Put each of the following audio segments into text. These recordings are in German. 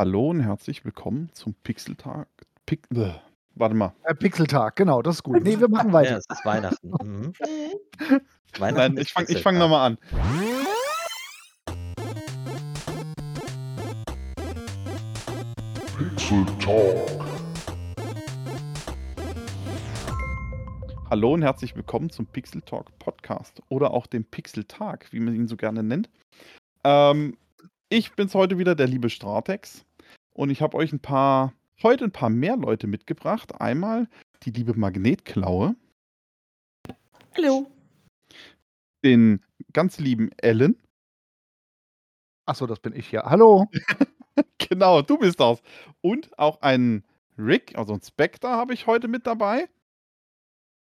Hallo und herzlich willkommen zum Pixeltag. Pix warte mal. Äh, Pixeltag, genau, das ist gut. Nee, wir machen Ja, weiter. es ist Weihnachten. Mhm. Weihnachten Nein, ich fange Pixeltag. fang nochmal an. Pixel Talk. Hallo und herzlich willkommen zum Pixel Talk Podcast oder auch dem Pixel Tag, wie man ihn so gerne nennt. Ähm, ich bin's heute wieder, der liebe Stratex. Und ich habe euch ein paar, heute ein paar mehr Leute mitgebracht. Einmal die liebe Magnetklaue, Hallo. den ganz lieben Ellen. Achso, das bin ich ja. Hallo. Genau, du bist das. Und auch einen Rick, also einen Spectre habe ich heute mit dabei.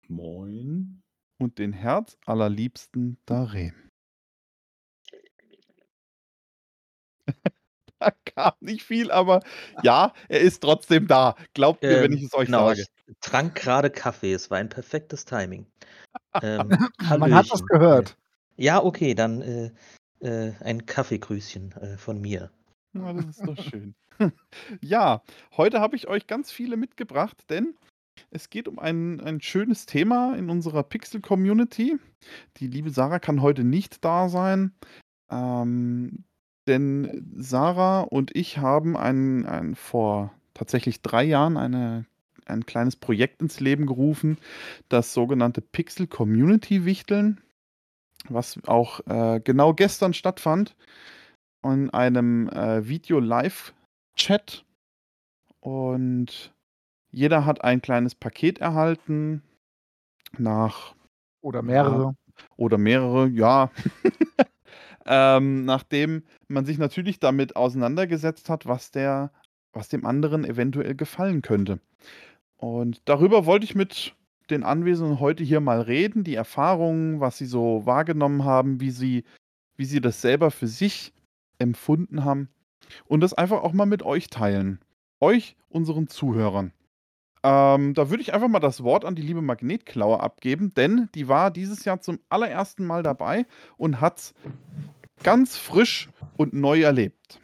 Moin. Und den Herz allerliebsten Darren. da kam nicht viel, aber ja, er ist trotzdem da. Glaubt mir, wenn Ähm, ich es euch genau, sage. ich trank gerade Kaffee. Es war ein perfektes Timing. Ähm, Man hat das Hallöchen. gehört. Ja, okay, dann äh, äh, ein Kaffeegrüßchen äh, von mir. Ja, das ist doch schön. ja, heute habe ich euch ganz viele mitgebracht, denn es geht um ein, ein schönes Thema in unserer Pixel-Community. Die liebe Sarah kann heute nicht da sein, ähm, denn Sarah und ich haben ein, ein, vor tatsächlich drei Jahren eine, ein kleines Projekt ins Leben gerufen, das sogenannte Pixel Community Wichteln, was auch äh, genau gestern stattfand in einem äh, Video-Live-Chat und jeder hat ein kleines Paket erhalten nach Oder mehrere. oder mehrere, ja. ähm, nachdem man sich natürlich damit auseinandergesetzt hat, was der, was dem anderen eventuell gefallen könnte. Und darüber wollte ich mit den Anwesenden heute hier mal reden, die Erfahrungen, was sie so wahrgenommen haben, wie sie, wie sie das selber für sich empfunden haben und das einfach auch mal mit euch teilen. Euch, unseren Zuhörern. Ähm, da würde ich einfach mal das Wort an die liebe Magnetklaue abgeben, denn die war dieses Jahr zum allerersten Mal dabei und hat ganz frisch und neu erlebt.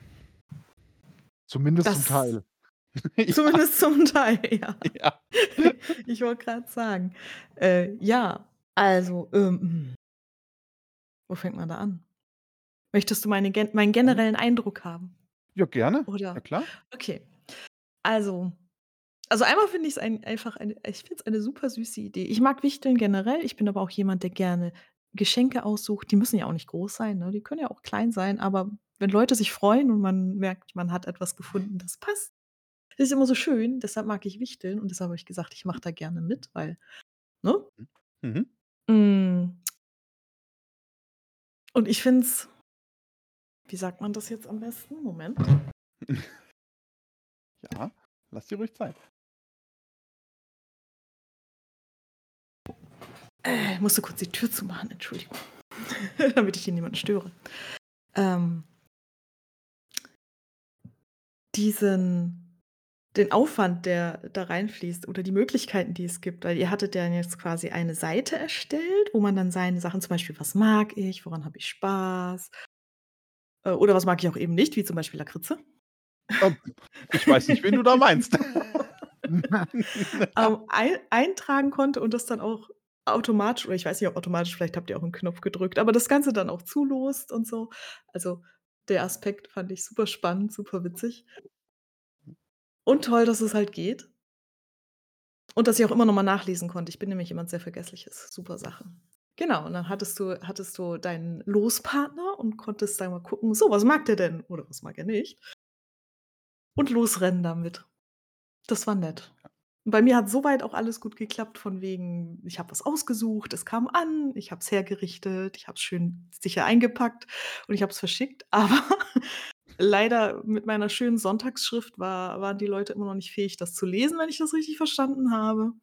Zumindest Das- zum Teil. ja, Zumindest zum Teil, ja. ja. Ich wollte gerade sagen. Äh, ja, also, ähm, wo fängt man da an? Möchtest du meine, gen meinen generellen Eindruck haben? ja, gerne. Oder? Ja, klar. Okay. Also, also einmal finde ich es ein, einfach eine, ich finde es eine super süße Idee. Ich mag Wichteln generell. Ich bin aber auch jemand, der gerne Geschenke aussucht. Die müssen ja auch nicht groß sein, ne? Die können ja auch klein sein, aber wenn Leute sich freuen und man merkt, man hat etwas gefunden, das passt, das ist immer so schön. Deshalb mag ich Wichteln und deshalb habe ich gesagt, ich mache da gerne mit, weil, ne? Mhm. Mm. Und ich finde es, wie sagt man das jetzt am besten? Moment. Ja, lass dir ruhig Zeit. Äh, ich musste kurz die Tür zumachen, Entschuldigung. Damit ich hier niemanden störe. Ähm, diesen, den Aufwand, der da reinfließt oder die Möglichkeiten, die es gibt, weil ihr hattet ja jetzt quasi eine Seite erstellt, wo man dann seine Sachen, zum Beispiel, was mag ich, woran habe ich Spaß, äh, oder was mag ich auch eben nicht, wie zum Beispiel Lakritze. Ich weiß nicht, wen du da meinst. ähm, ein, eintragen konnte und das dann auch automatisch, oder ich weiß nicht, ob automatisch, vielleicht habt ihr auch einen Knopf gedrückt, aber das Ganze dann auch zulost und so. Also der Aspekt fand ich super spannend, super witzig. Und toll, dass es halt geht. Und dass ich auch immer noch mal nachlesen konnte. Ich bin nämlich jemand sehr Vergessliches. Super Sache. Genau, und dann hattest du, hattest du deinen Lospartner und konntest dann mal gucken, so, was mag der denn? Oder was mag er nicht? Und losrennen damit. Das war nett. Bei mir hat soweit auch alles gut geklappt, von wegen, ich habe was ausgesucht, es kam an, ich habe es hergerichtet, ich habe es schön sicher eingepackt und ich habe es verschickt. Aber leider mit meiner schönen Sonntagsschrift war, waren die Leute immer noch nicht fähig, das zu lesen, wenn ich das richtig verstanden habe.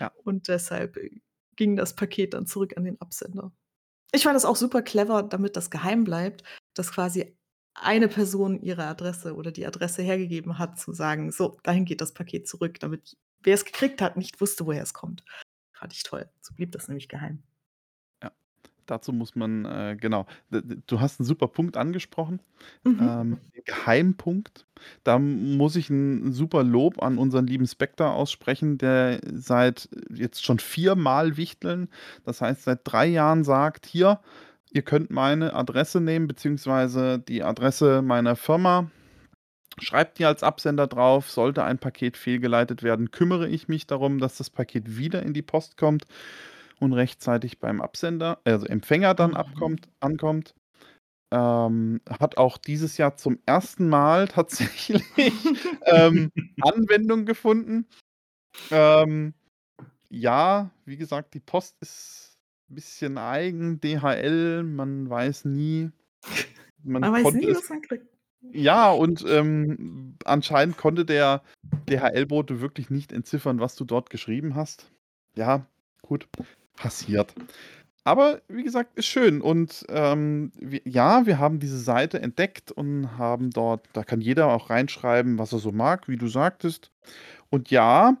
Ja. Und deshalb äh, ging das Paket dann zurück an den Absender. Ich fand das auch super clever, damit das geheim bleibt, dass quasi eine Person ihre Adresse oder die Adresse hergegeben hat, zu sagen, so, dahin geht das Paket zurück, damit wer es gekriegt hat, nicht wusste, woher es kommt. Fand ich toll. So blieb das nämlich geheim. Dazu muss man, äh, genau. Du hast 'n super Punkt angesprochen, Mhm. ähm, Geheimpunkt. Da muss ich 'n super Lob an unseren lieben Spectre aussprechen, der seit jetzt schon viermal Wichteln, das heißt, seit 3 Jahren sagt: „Hier, ihr könnt meine Adresse nehmen, beziehungsweise die Adresse meiner Firma. Schreibt die als Absender drauf. Sollte ein Paket fehlgeleitet werden, kümmere ich mich darum, dass das Paket wieder in die Post kommt und rechtzeitig beim Absender also Empfänger dann Mhm. abkommt ankommt.“ Ähm, hat auch dieses Jahr zum ersten Mal tatsächlich, ähm, Anwendung gefunden. Ähm, ja, wie gesagt, die Post ist 'n bisschen eigen, DHL, man weiß nie. Man Man weiß nie, was man kriegt. Ja, und, ähm, anscheinend konnte der DHL-Bote wirklich nicht entziffern, was du dort geschrieben hast. Ja, gut, passiert. Aber wie gesagt, ist schön und, ähm, wi ja, wir haben diese Seite entdeckt und haben dort da kann jeder auch reinschreiben, was er so mag, wie du sagtest. Und ja,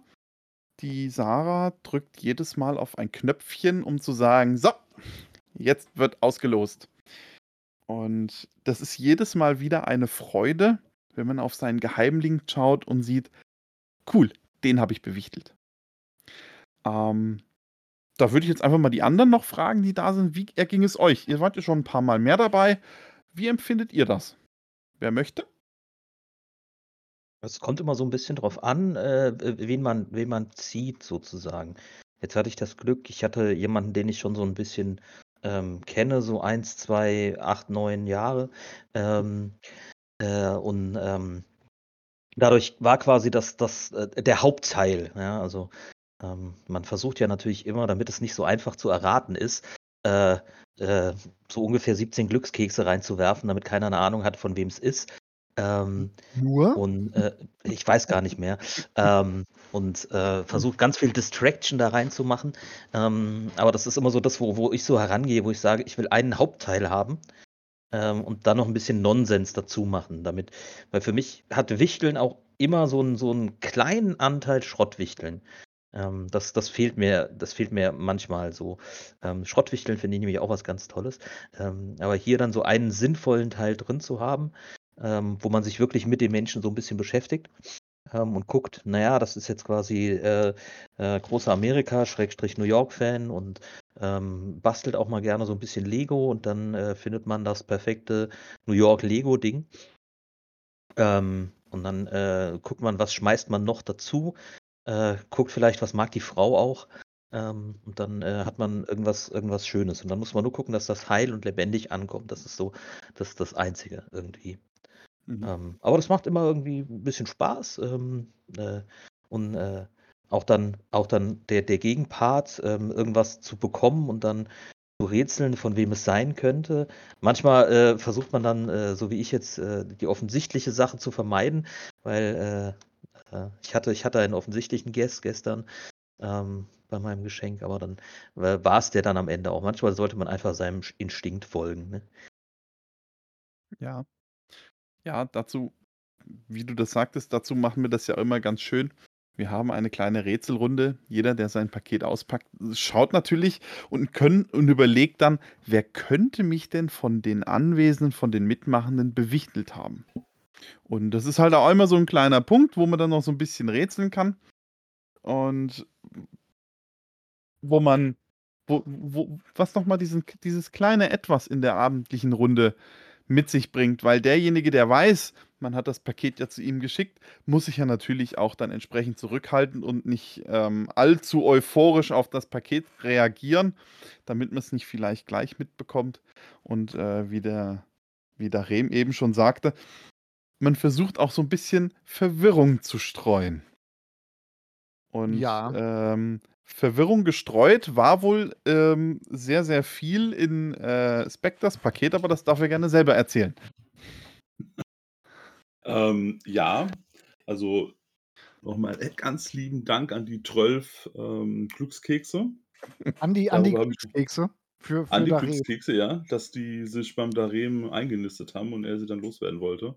die Sarah drückt jedes Mal auf ein Knöpfchen, um zu sagen: „So, jetzt wird ausgelost.“ Und das ist jedes Mal wieder eine Freude, wenn man auf seinen Geheimlink schaut und sieht: „Cool, den habe ich bewichtelt.“ Ähm, da würde ich jetzt einfach mal die anderen noch fragen, die da sind. Wie erging es euch? Ihr wart ja schon 'n paar Mal mehr dabei. Wie empfindet ihr das? Wer möchte? Es kommt immer so 'n bisschen drauf an, äh, wen man wen man zieht sozusagen. Jetzt hatte ich das Glück, ich hatte jemanden, den ich schon so 'n bisschen, ähm, kenne, so 1, 2, 8, 9 Jahre. Ähm, äh, und, ähm, dadurch war quasi das das äh, der Hauptteil, ja, also, ähm, man versucht ja natürlich immer, damit es nicht so einfach zu erraten ist, äh, äh, so ungefähr 17 Glückskekse reinzuwerfen, damit keiner 'ne Ahnung hat, von wem's ist. Ähm, Nur? und, äh, ich weiß gar nicht mehr. Ähm, und, äh, versucht ganz viel Distraction da reinzumachen. Ähm, aber das ist immer so das, wo wo ich so herangehe, wo ich sage: „Ich will einen Hauptteil haben, ähm, und dann noch 'n bisschen Nonsens dazu machen“, damit weil für mich hat Wichteln auch immer so 'n so 'n kleinen Anteil Schrottwichteln. Ähm, das das fehlt mir das fehlt mir manchmal so. Ähm, Schrottwichteln finde ich nämlich auch was ganz Tolles. Ähm, aber hier dann so einen sinnvollen Teil drin zu haben, ähm, wo man sich wirklich mit den Menschen so 'n bisschen beschäftigt, ähm, und guckt, na ja, das ist jetzt quasi, äh, äh, großer Amerika Schrägstrich New York-Fan und, ähm, bastelt auch mal gerne so 'n bisschen Lego und dann, äh, findet man das perfekte New York-Lego-Ding. Ähm, und dann, äh, guckt man, was schmeißt man noch dazu, äh, guckt vielleicht, was mag die Frau auch, ähm, und dann, äh, hat man irgendwas irgendwas Schönes. Und dann muss man nur gucken, dass das heil und lebendig ankommt. Das ist so das das Einzige irgendwie. Mhm. Ähm, aber das macht immer irgendwie 'n bisschen Spaß, ähm, äh, und, äh, auch dann auch dann der der Gegenpart, ähm, irgendwas zu bekommen und dann zu rätseln, von wem es sein könnte. Manchmal, äh, versucht man dann, äh, so wie ich jetzt, äh, die offensichtliche Sache zu vermeiden, weil, äh, ich hatte ich hatte einen offensichtlichen Guess gestern, ähm, bei meinem Geschenk, aber dann wa war's der dann am Ende auch. Manchmal sollte man einfach seinem Instinkt folgen, ne? Ja. Ja, dazu wie du das sagtest, dazu machen wir das ja immer ganz schön. Wir haben eine kleine Rätselrunde. Jeder, der sein Paket auspackt, schaut natürlich und können und überlegt dann: „Wer könnte mich denn von den Anwesenden, von den Mitmachenden bewichtelt haben?“ Und das ist halt auch immer so 'n kleiner Punkt, wo man dann noch so 'n bisschen rätseln kann. Und wo man wo wo was noch mal diesen dieses kleine Etwas in der abendlichen Runde mit sich bringt, weil derjenige, der weiß, man hat das Paket ja zu ihm geschickt, muss sich ja natürlich auch dann entsprechend zurückhalten und nicht, ähm, allzu euphorisch auf das Paket reagieren, damit man's nicht vielleicht gleich mitbekommt. Und, äh, wie der wie der Rehm eben schon sagte, man versucht auch so 'n bisschen Verwirrung zu streuen. Und, Ja. ähm, Verwirrung gestreut war wohl, ähm, sehr, sehr viel in, äh, Spectres Paket, aber das darf er gerne selber erzählen. Ähm, ja, also noch mal, äh, ganz lieben Dank an die 12, ähm, Glückskekse. An die an die Glückskekse für für an die. Glückskekse, ja, dass die sich beim Dareem eingenistet haben und er sie dann loswerden wollte.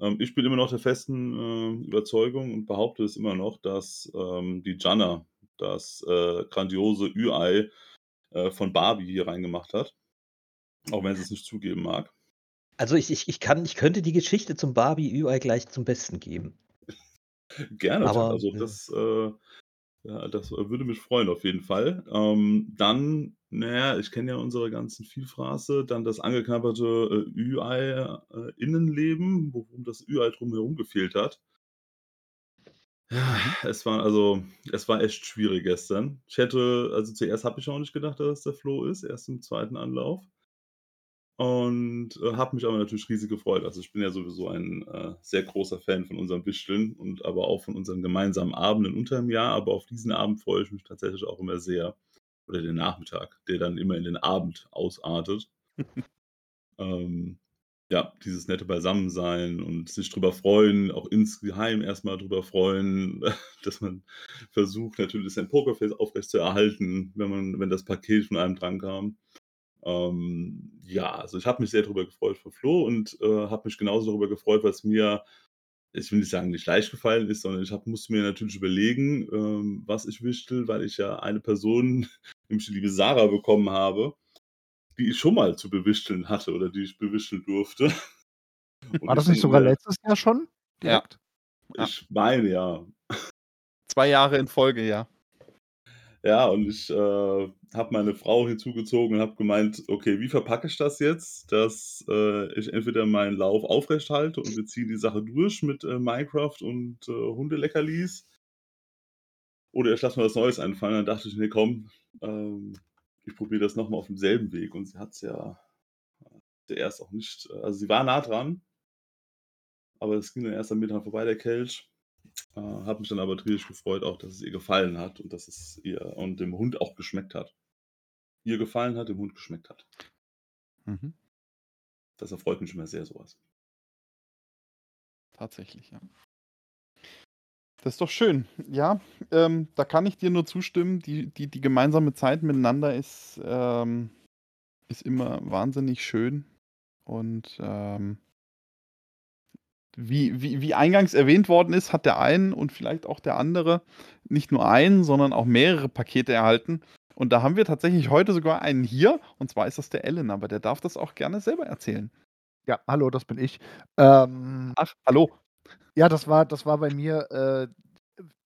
Ähm, ich bin immer noch der festen, äh, Überzeugung und behaupte es immer noch, dass, ähm, die Gianna, das, äh, grandiose Ü-Ei äh, von Barbie hier reingemacht hat. Auch wenn sie es nicht zugeben mag. Also ich, ich, ich kann, ich könnte die Geschichte zum Barbie UI gleich zum Besten geben. Gerne, Aber, also äh das, äh, ja, das würde mich freuen auf jeden Fall. Ähm, dann, naja, ich kenne ja unsere ganzen Vielfraße, dann das angeknabberte äh, UI äh, worum das UI drumherum gefehlt hat. Ja, es war also es war echt schwierig gestern. Ich hätte also zuerst habe ich auch nicht gedacht, dass es der Flo ist, erst im zweiten Anlauf. Und, äh, habe mich aber natürlich riesig gefreut. Also, ich bin ja sowieso ein, äh, sehr großer Fan von unserem Wichteln und aber auch von unseren gemeinsamen Abenden unter dem Jahr, aber auf diesen Abend freue ich mich tatsächlich auch immer sehr. Oder den Nachmittag, der dann immer in den Abend ausartet. Ähm, ja, dieses nette Beisammensein und sich drüber freuen, auch insgeheim erst mal drüber freuen, dass man versucht, natürlich sein Pokerface aufrechtzuerhalten, wenn man wenn das Paket von einem drankam. Ähm, ja, also ich habe mich sehr darüber gefreut für Flo und, äh, habe mich genauso darüber gefreut, was mir ich will nicht sagen, nicht leicht gefallen ist, sondern ich habe musste mir natürlich überlegen, ähm, was ich wichtel, weil ich ja eine Person, nämlich die liebe Sarah bekommen habe, die ich schon mal zu bewichteln hatte oder die ich bewichteln durfte. Und War das ich nicht sogar immer letztes Jahr schon Ja. direkt? Ja. Ich meine, ja. 2 Jahre in Folge, ja. Ja, und ich, äh, habe meine Frau hinzugezogen und habe gemeint: „Okay, wie verpacke ich das jetzt, dass, äh, ich entweder meinen Lauf aufrechthalte und wir ziehen die Sache durch mit, äh, Minecraft und, äh, Hundeleckerlis oder ich lasse mir was Neues einfallen.“ Dann dachte ich: „Ne, komm, ähm, ich probiere das noch mal auf demselben Weg.“ Und sie hat's ja, äh, zuerst auch nicht äh, also sie war nah dran aber es ging dann erst mir dran vorbei, der Kelch. Äh, habe mich dann aber tierisch gefreut auch, dass es ihr gefallen hat und dass es ihr und dem Hund auch geschmeckt hat. Ihr gefallen hat, dem Hund geschmeckt hat. Mhm. Das erfreut mich immer sehr, so was. Tatsächlich, ja. Das ist doch schön. Ja, ähm, da kann ich dir nur zustimmen. Die die die gemeinsame Zeit miteinander ist, ähm ist immer wahnsinnig schön und, ähm wie wie wie eingangs erwähnt worden ist, hat der ein und vielleicht auch der andere nicht nur ein, sondern auch mehrere Pakete erhalten. Und da haben wir tatsächlich heute sogar einen hier, und zwar ist das der Alan, aber der darf das auch gerne selber erzählen. Ja, hallo, das bin ich. Ähm Ach, hallo. Ja, das war das war bei mir, äh,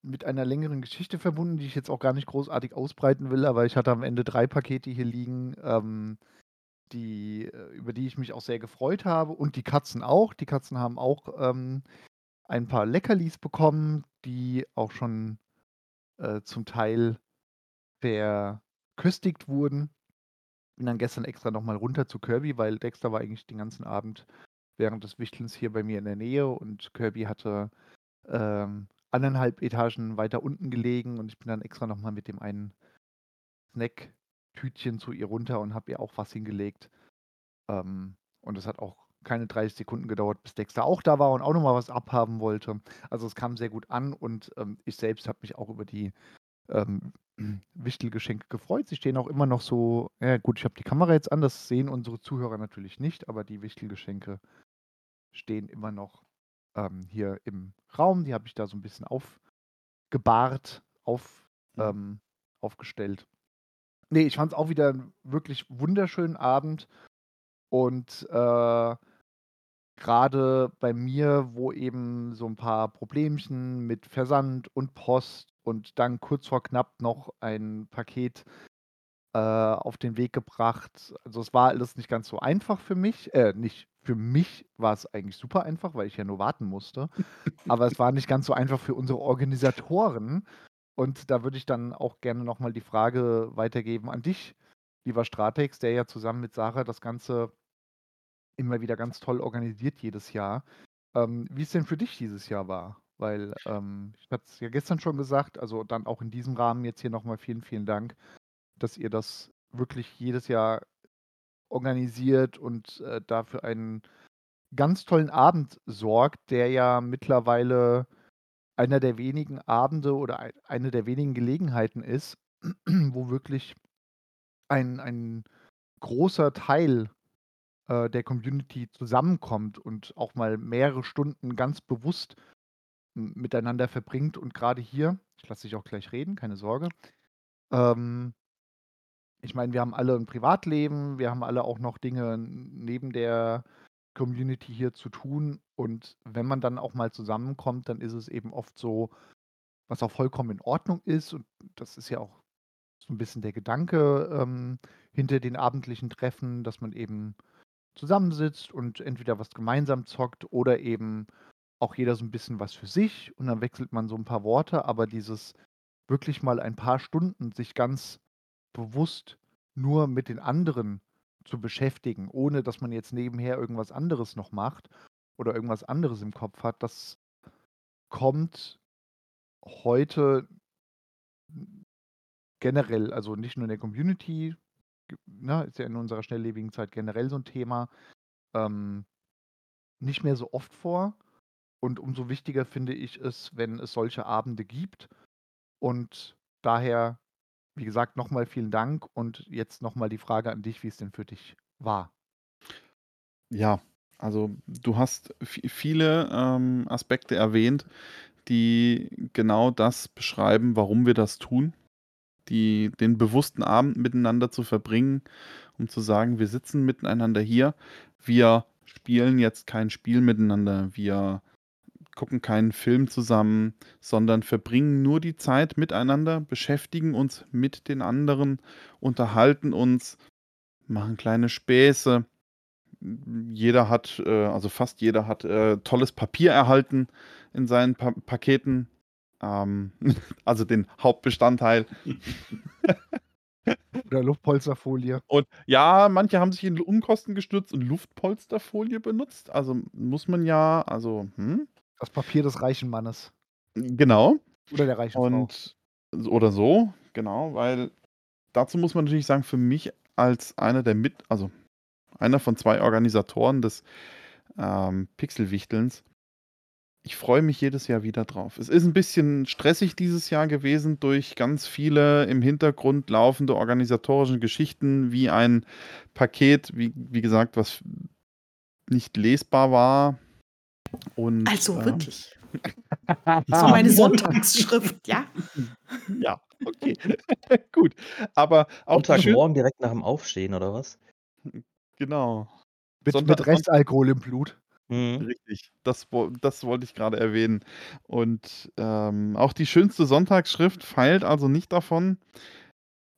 mit einer längeren Geschichte verbunden, die ich jetzt auch gar nicht großartig ausbreiten will, aber ich hatte am Ende 3 Pakete hier liegen, ähm, die äh, über die ich mich auch sehr gefreut habe und die Katzen auch. Die Katzen haben auch, ähm, ein paar Leckerlis bekommen, die auch schon, äh, zum Teil verköstigt wurden. Bin dann gestern extra noch mal runter zu Kirby, weil Dexter war eigentlich den ganzen Abend während des Wichtelns hier bei mir in der Nähe und Kirby hatte, ähm, 1,5 Etagen weiter unten gelegen und ich bin dann extra noch mal mit dem einen Snacktütchen zu ihr runter und habe ihr auch was hingelegt. Ähm, und es hat auch keine 30 Sekunden gedauert, bis Dexter auch da war und auch noch mal was abhaben wollte. Also, es kam sehr gut an und, ähm, ich selbst habe mich auch über die, ähm, Wichtelgeschenke gefreut. Sie stehen auch immer noch so ja gut, ich habe die Kamera jetzt an, das sehen unsere Zuhörer natürlich nicht, aber die Wichtelgeschenke stehen immer noch, ähm, hier im Raum. Die habe ich da so 'n bisschen aufgebahrt, auf Mhm. ähm, aufgestellt. Ne, ich fand's auch wieder 'n wirklich wunderschönen Abend und, äh, grade bei mir, wo eben so 'n paar Problemchen mit Versand und Post und dann kurz vor knapp noch ein Paket, äh, auf den Weg gebracht. Also, es war alles nicht ganz so einfach für mich. Äh, nicht für mich war's eigentlich super einfach, weil ich ja nur warten musste. Aber es war nicht ganz so einfach für unsere Organisatoren. Und da würde ich dann auch gerne noch mal die Frage weitergeben an dich, lieber Stratex, der ja zusammen mit Sarah das Ganze immer wieder ganz toll organisiert jedes Jahr. Ähm, wie es denn für dich dieses Jahr war? Weil, ähm, ich hatte es ja gestern schon gesagt, also, dann auch in diesem Rahmen jetzt hier noch mal vielen, vielen Dank, dass ihr das wirklich jedes Jahr organisiert und, äh, da für einen ganz tollen Abend sorgt, der ja mittlerweile einer der wenigen Abende oder ei eine der wenigen Gelegenheiten ist, wo wirklich ein ein großer Teil, äh, der Community zusammenkommt und auch mal mehrere Stunden ganz bewusst miteinander verbringt. Und grade hier ich lasse dich auch gleich reden, keine Sorge. Ähm ich meine, wir haben alle ein Privatleben, wir haben alle auch noch Dinge neben der Community hier zu tun. Und wenn man dann auch mal zusammenkommt, dann ist es eben oft so, was auch vollkommen in Ordnung ist. Und das ist ja auch so ein bisschen der Gedanke ähm, hinter den abendlichen Treffen, dass man eben zusammensitzt und entweder was gemeinsam zockt oder eben auch jeder so ein bisschen was für sich und dann wechselt man so ein paar Worte, aber dieses wirklich mal ein paar Stunden sich ganz bewusst nur mit den anderen zu beschäftigen, ohne dass man jetzt nebenher irgendwas anderes noch macht oder irgendwas anderes im Kopf hat, das kommt heute generell, also nicht nur in der Community, ne, ist ja in unserer schnelllebigen Zeit generell so ein Thema, ähm, nicht mehr so oft vor. Und umso wichtiger finde ich es, wenn es solche Abende gibt. Und daher, wie gesagt, nochmal vielen Dank und jetzt nochmal die Frage an dich, wie es denn für dich war. Ja, also du hast viele ähm, Aspekte erwähnt, die genau das beschreiben, warum wir das tun. Die, den bewussten Abend miteinander zu verbringen, um zu sagen, wir sitzen miteinander hier, wir spielen jetzt kein Spiel miteinander, wir gucken keinen Film zusammen, sondern verbringen nur die Zeit miteinander, beschäftigen uns mit den anderen, unterhalten uns, machen kleine Späße. Jeder hat, äh, also fast jeder hat äh, tolles Papier erhalten in seinen pa Paketen. Ähm, also den Hauptbestandteil. Oder Luftpolsterfolie. Und ja, manche haben sich in Unkosten gestürzt und Luftpolsterfolie benutzt. Also muss man ja, also, hm? Das Papier des reichen Mannes. Genau. Oder der reichen und, Frau. Oder so, genau, weil dazu muss man natürlich sagen, für mich als einer der mit, also einer von zwei Organisatoren des ähm, Pixelwichtelns, ich freue mich jedes Jahr wieder drauf. Es ist ein bisschen stressig dieses Jahr gewesen durch ganz viele im Hintergrund laufende organisatorische Geschichten, wie ein Paket, wie, wie gesagt, was nicht lesbar war. Und, also äh, wirklich. so meine Sonntagsschrift, ja. Ja, okay. Gut. Aber auch Sonntagmorgen direkt nach dem Aufstehen, oder was? Genau. Mit, Sonntag, mit Restalkohol im Blut. Mhm. Richtig, das, das wollte ich gerade erwähnen. Und ähm, auch die schönste Sonntagsschrift feilt also nicht davon,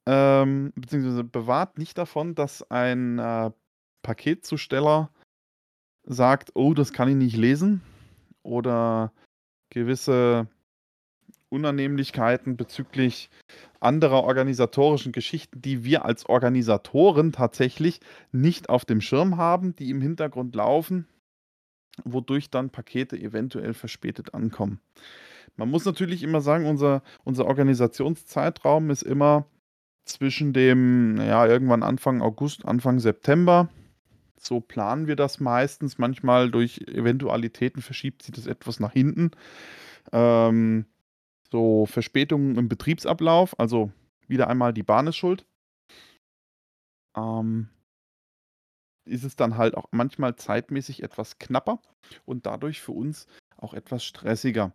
ähm, beziehungsweise bewahrt nicht davon, dass ein äh, Paketzusteller sagt, oh, das kann ich nicht lesen. Oder gewisse Unannehmlichkeiten bezüglich anderer organisatorischen Geschichten, die wir als Organisatoren tatsächlich nicht auf dem Schirm haben, die im Hintergrund laufen wodurch dann Pakete eventuell verspätet ankommen. Man muss natürlich immer sagen, unser, unser Organisationszeitraum ist immer zwischen dem, ja, irgendwann Anfang August, Anfang September. So planen wir das meistens. Manchmal durch Eventualitäten verschiebt sich das etwas nach hinten. Ähm, so Verspätungen im Betriebsablauf, also wieder einmal die Bahn ist schuld. Ähm, ist es dann halt auch manchmal zeitmäßig etwas knapper und dadurch für uns auch etwas stressiger.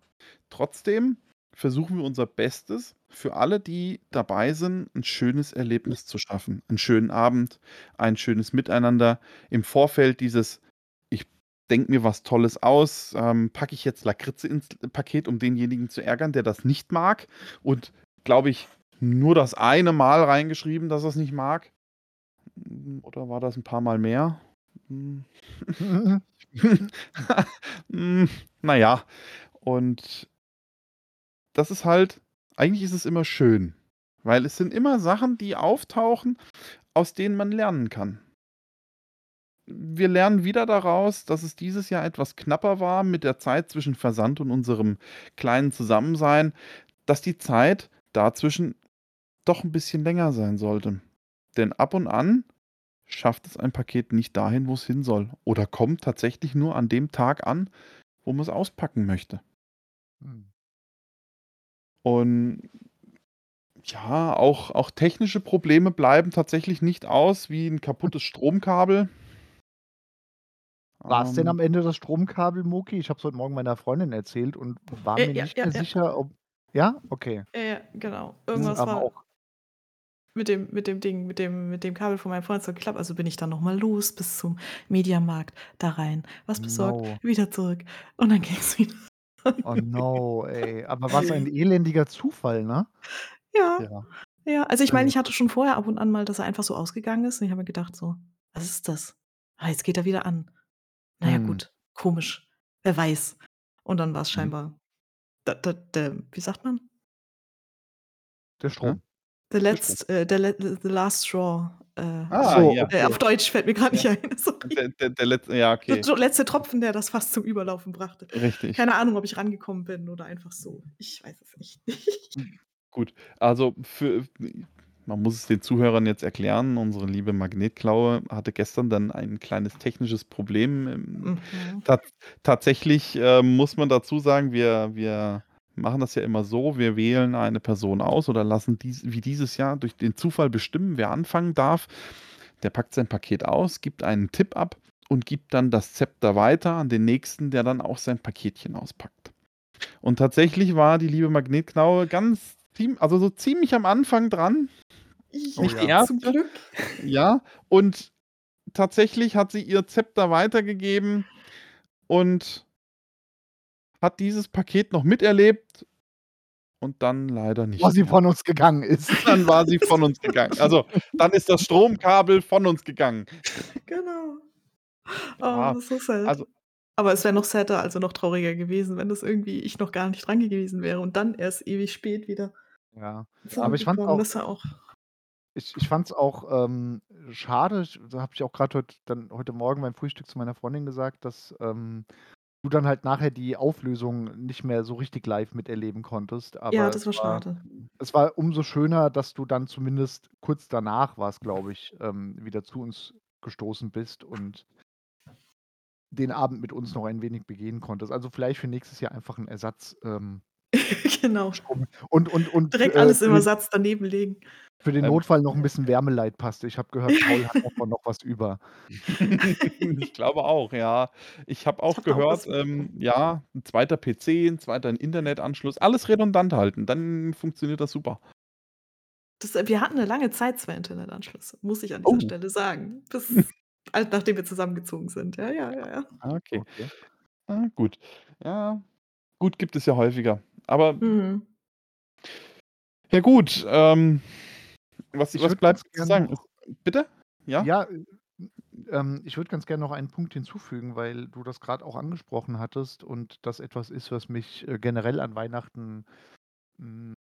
Trotzdem versuchen wir unser Bestes, für alle, die dabei sind, ein schönes Erlebnis zu schaffen. Einen schönen Abend, ein schönes Miteinander. Im Vorfeld dieses, ich denke mir was Tolles aus, ähm, packe ich jetzt Lakritze ins Paket, um denjenigen zu ärgern, der das nicht mag. Und glaube ich, nur das eine Mal reingeschrieben, dass er es nicht mag. Hm, oder war das ein paar Mal mehr? Hm. hm, naja, und das ist halt, eigentlich ist es immer schön, weil es sind immer Sachen, die auftauchen, aus denen man lernen kann. Wir lernen wieder daraus, dass es dieses Jahr etwas knapper war mit der Zeit zwischen Versand und unserem kleinen Zusammensein, dass die Zeit dazwischen doch ein bisschen länger sein sollte. Denn ab und an schafft es ein Paket nicht dahin, wo es hin soll. Oder kommt tatsächlich nur an dem Tag an, wo man es auspacken möchte. Hm. Und ja, auch, auch technische Probleme bleiben tatsächlich nicht aus, wie ein kaputtes Stromkabel. War es denn am ähm. Ende das Stromkabel, Moki? Ich habe es heute Morgen meiner Freundin erzählt und war Äh, mir ja, nicht ja, mehr ja. sicher, ob. Ja? Okay. Ja, ja, genau. Irgendwas Aber war. auch mit dem, mit dem Ding, mit dem, mit dem Kabel von meinem Freund so geklappt. Also bin ich dann nochmal los bis zum Mediamarkt, da rein, was besorgt, No. wieder zurück. Und dann ging es wieder. Oh no, ey. Aber was ein elendiger Zufall, ne? Ja, Ja. ja. Also ich meine, Also ich hatte schon vorher ab und an mal, dass er einfach so ausgegangen ist. Und ich habe mir gedacht, so, was ist das? Ah, jetzt geht er wieder an. Naja, Mhm. gut, komisch. Wer weiß. Und dann war es Mhm. scheinbar, da, da, der, wie sagt man? Der Strom. The, Der letzt, äh, le- the last straw. Äh, Ah, So, ja. äh, auf okay. Deutsch fällt mir gerade nicht Ja. ein. Sorry. Der, der, der letzte, ja, okay. Der letzte Tropfen, der das fast zum Überlaufen brachte. Richtig. Keine Ahnung, ob ich rangekommen bin oder einfach so. Ich weiß es nicht. Gut, also für, man muss es den Zuhörern jetzt erklären, unsere liebe Magnetklaue hatte gestern dann ein kleines technisches Problem. Ähm, Mhm. Ta tatsächlich äh, muss man dazu sagen, wir, wir machen das ja immer so, wir wählen eine Person aus oder lassen dies, wie dieses Jahr durch den Zufall bestimmen, wer anfangen darf. Der packt sein Paket aus, gibt einen Tipp ab und gibt dann das Zepter weiter an den nächsten, der dann auch sein Paketchen auspackt. Und tatsächlich war die liebe Magnetklaue ganz, also so ziemlich am Anfang dran, Ich, Oh nicht die ja. Zum Glück. ja, und tatsächlich hat sie ihr Zepter weitergegeben und hat dieses Paket noch miterlebt und dann leider nicht Bevor sie mehr. von uns gegangen ist. Dann war sie von uns gegangen. Also, dann ist das Stromkabel von uns gegangen. Genau. Oh, Ja, das ist so sad. also, Aber es wäre noch sadder, also noch trauriger gewesen, wenn das irgendwie ich noch gar nicht dran gewesen wäre und dann erst ewig spät wieder Ja. Aber ich zurückgekommen. auch Das war auch. ich ich fand's auch, ähm, schade, da habe ich auch gerade heute dann heute Morgen beim Frühstück zu meiner Freundin gesagt, dass, ähm, du dann halt nachher die Auflösung nicht mehr so richtig live miterleben konntest. Ja, Aber das es war schade. es war umso schöner, dass du dann zumindest kurz danach war's, glaube ich, ähm, wieder zu uns gestoßen bist und den Abend mit uns noch ein wenig begehen konntest. Also, vielleicht für nächstes Jahr einfach 'n Ersatz, ähm, Genau. Strom und und und Direkt äh, alles im Ersatz daneben legen. für den Ähm, Notfall noch 'n bisschen Wärmeleitpaste. Ich habe gehört, Paul hat davon noch was über. ich glaube auch, ja. Ich habe auch auch gehört, was ähm, ja, 'n zweiter PC, 'n zweiter Internetanschluss, alles redundant halten, dann funktioniert das super. Das äh, wir hatten 'ne lange Zeit 2 Internetanschlüsse, muss ich an dieser Oh. Stelle sagen. Bis nachdem wir zusammengezogen sind. Ja, ja, ja, ja. Ah, okay. Okay. Ah, gut. Ja, gut, gibt es ja häufiger. Aber Mhm. ja gut, ähm, was Ich was bleibt zu sagen? noch Bitte? Ja? Ja, äh, ähm, ich würde ganz gern noch einen Punkt hinzufügen, weil du das grad auch angesprochen hattest und das etwas ist, was mich, äh, generell an Weihnachten, hm,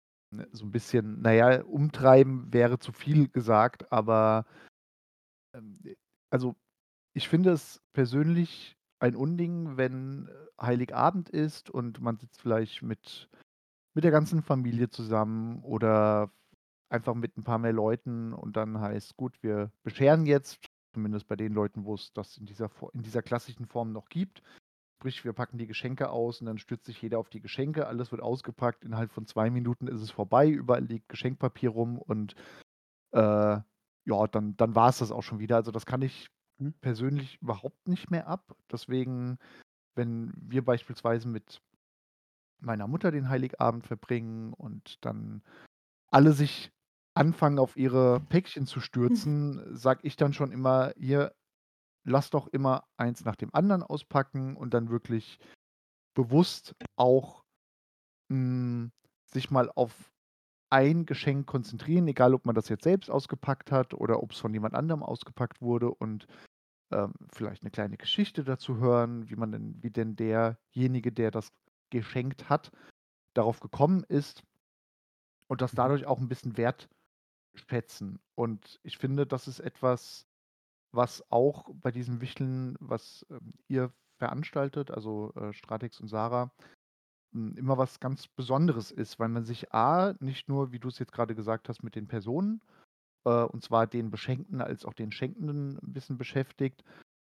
so 'n bisschen na ja, umtreiben wäre zu viel gesagt, aber, ähm, also, ich finde es persönlich ein Unding, wenn, äh, Heiligabend ist und man sitzt vielleicht mit mit der ganzen Familie zusammen oder einfach mit 'n paar mehr Leuten und dann heißt: „Gut, wir bescheren jetzt“, zumindest bei den Leuten, wo es das in dieser in dieser klassischen Form noch gibt. Sprich, wir packen die Geschenke aus und dann stürzt sich jeder auf die Geschenke. Alles wird ausgepackt. Innerhalb von 2 Minuten ist es vorbei. Überall liegt Geschenkpapier rum und, äh, ja, dann dann war's das auch schon wieder. Also, das kann ich Mhm. persönlich überhaupt nicht mehr ab. Deswegen, wenn wir beispielsweise mit meiner Mutter den Heiligabend verbringen und dann alle sich anfangen, auf ihre Päckchen zu Mhm. stürzen, sage ich dann schon immer: „Hier, lass doch immer eins nach dem anderen auspacken“ und dann wirklich bewusst auch, hm, sich mal auf ein Geschenk konzentrieren, egal ob man das jetzt selbst ausgepackt hat oder ob's von jemand anderem ausgepackt wurde und, ähm, vielleicht 'ne kleine Geschichte dazu hören, wie man denn wie denn derjenige, der das geschenkt hat, darauf gekommen ist und das Mhm. dadurch auch 'n bisschen wertschätzen. Und ich finde, das ist etwas, was auch bei diesem Wichteln, was, ähm, ihr veranstaltet, also, äh, Stratex und Sarah, hm, immer was ganz Besonderes ist, weil man sich A, nicht nur, wie du's jetzt grade gesagt hast, mit den Personen, äh, und zwar den Beschenkten als auch den Schenkenden 'n bisschen beschäftigt,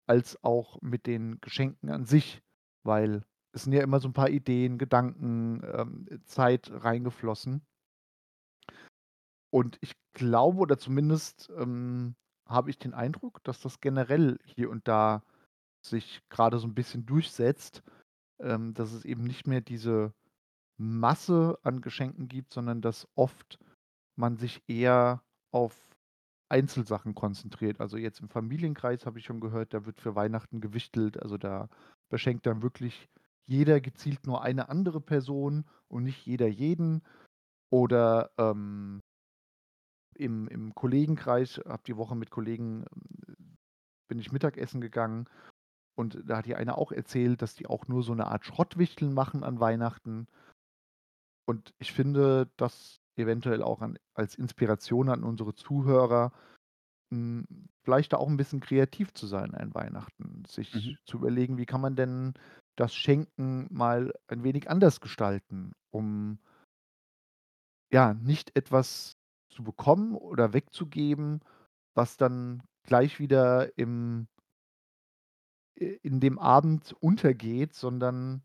als auch mit den Geschenken an sich, weil es sind ja immer so 'n paar Ideen, Gedanken, ähm, Zeit reingeflossen. Und ich glaube oder zumindest, ähm, habe ich den Eindruck, dass das generell hier und da sich grade so 'n bisschen durchsetzt, ähm, dass es eben nicht mehr diese Masse an Geschenken gibt, sondern dass oft man sich eher auf Einzelsachen konzentriert. Also jetzt im Familienkreis habe ich schon gehört, da wird für Weihnachten gewichtelt. Also da beschenkt dann wirklich jeder gezielt nur eine andere Person und nicht jeder jeden. Oder ähm, im, im Kollegenkreis, habe die Woche mit Kollegen, ähm, bin ich Mittagessen gegangen und da hat die eine auch erzählt, dass die auch nur so eine Art Schrottwichteln machen an Weihnachten. Und ich finde das eventuell auch an, als Inspiration an unsere Zuhörer, mh, hm, vielleicht da auch ein bisschen kreativ zu sein an Weihnachten. Sich Mhm. zu überlegen, wie kann man denn das Schenken mal ein wenig anders gestalten, um ja, nicht etwas zu bekommen oder wegzugeben, was dann gleich wieder im in dem Abend untergeht, sondern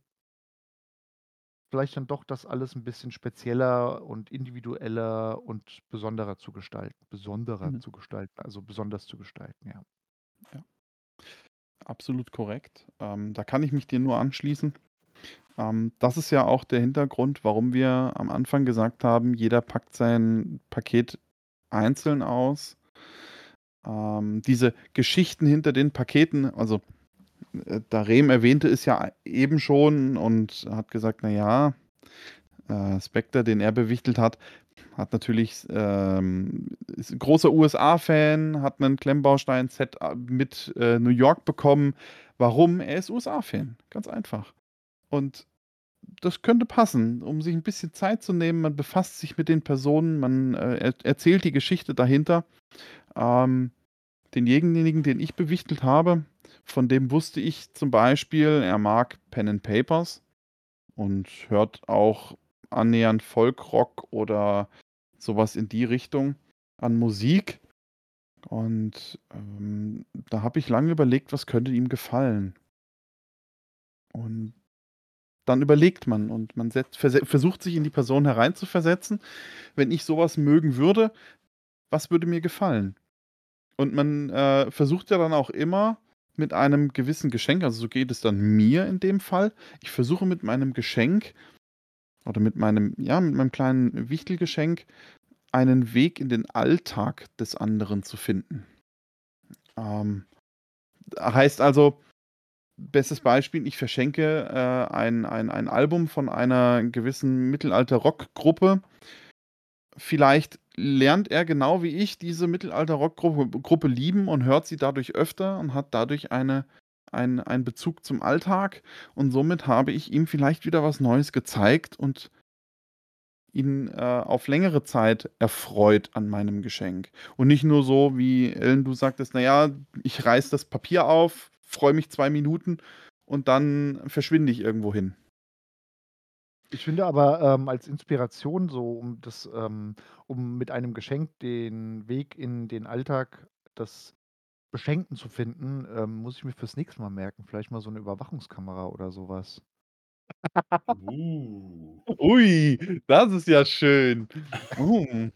vielleicht dann doch das alles ein bisschen spezieller und individueller und besonderer zu gestalten besonderer Mhm. zu gestalten, also besonders zu gestalten, ja. Ja. Absolut korrekt. Ähm, da kann ich mich dir nur anschließen. Ähm, das ist ja auch der Hintergrund, warum wir am Anfang gesagt haben, jeder packt sein Paket einzeln aus. Ähm, diese Geschichten hinter den Paketen, also äh, Darem erwähnte es ja eben schon und hat gesagt, na ja, äh, Spectre, den er bewichtelt hat, hat natürlich ähm, ist ein großer USA-Fan, hat einen Klemmbaustein-Set äh, mit äh, New York bekommen. Warum? Er ist USA-Fan, ganz einfach. Und das könnte passen, um sich ein bisschen Zeit zu nehmen. Man befasst sich mit den Personen, man äh, er erzählt die Geschichte dahinter. Ähm, denjenigen, den ich bewichtelt habe, von dem wusste ich zum Beispiel, er mag Pen and Papers und hört auch annähernd Folkrock oder sowas in die Richtung an Musik. Und ähm, da habe ich lange überlegt, was könnte ihm gefallen. Und dann überlegt man und man setzt, versucht sich in die Person hereinzuversetzen. Wenn ich sowas mögen würde, was würde mir gefallen? Und man äh, versucht ja dann auch immer mit einem gewissen Geschenk, also so geht es dann mir in dem Fall. Ich versuche mit meinem Geschenk oder mit meinem, ja, mit meinem kleinen Wichtelgeschenk einen Weg in den Alltag des anderen zu finden. Ähm, heißt also, bestes Beispiel, ich verschenke äh, ein, ein, ein Album von einer gewissen Mittelalter-Rock-Gruppe. Vielleicht lernt er genau wie ich diese Mittelalter-Rock-Gruppe Gruppe lieben und hört sie dadurch öfter und hat dadurch eine, ein, einen Bezug zum Alltag. Und somit habe ich ihm vielleicht wieder was Neues gezeigt und ihn äh, auf längere Zeit erfreut an meinem Geschenk. Und nicht nur so, wie Ellen, du sagtest, naja, ich reiß das Papier auf, freue mich zwei Minuten und dann verschwinde ich irgendwo hin. Ich finde aber ähm, als Inspiration so, um das, ähm, um mit einem Geschenk den Weg in den Alltag des Beschenkten zu finden, ähm, muss ich mir fürs nächste Mal merken. Vielleicht mal so eine Überwachungskamera oder sowas. Uh. Ui, das ist ja schön. Hm.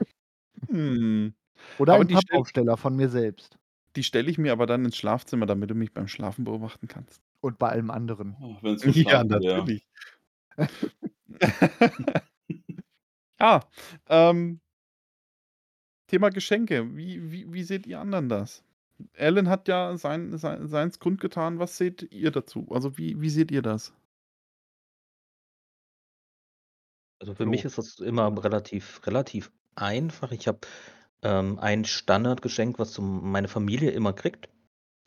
Hm. Oder Aber ein die stell Pappaufsteller von mir selbst. die stelle ich mir aber dann ins Schlafzimmer, damit du mich beim Schlafen beobachten kannst. Und bei allem anderen. Oh, wenn's Ja, verschlafen wäre. natürlich. Ja, ähm Thema Geschenke. Wie wie wie seht ihr anderen das? Alan hat ja sein sein seins kundgetan. Was seht ihr dazu? Also, wie wie seht ihr das? Also, für Flo. mich ist das immer relativ relativ einfach. Ich habe, ähm, ein Standardgeschenk, was so meine Familie immer kriegt.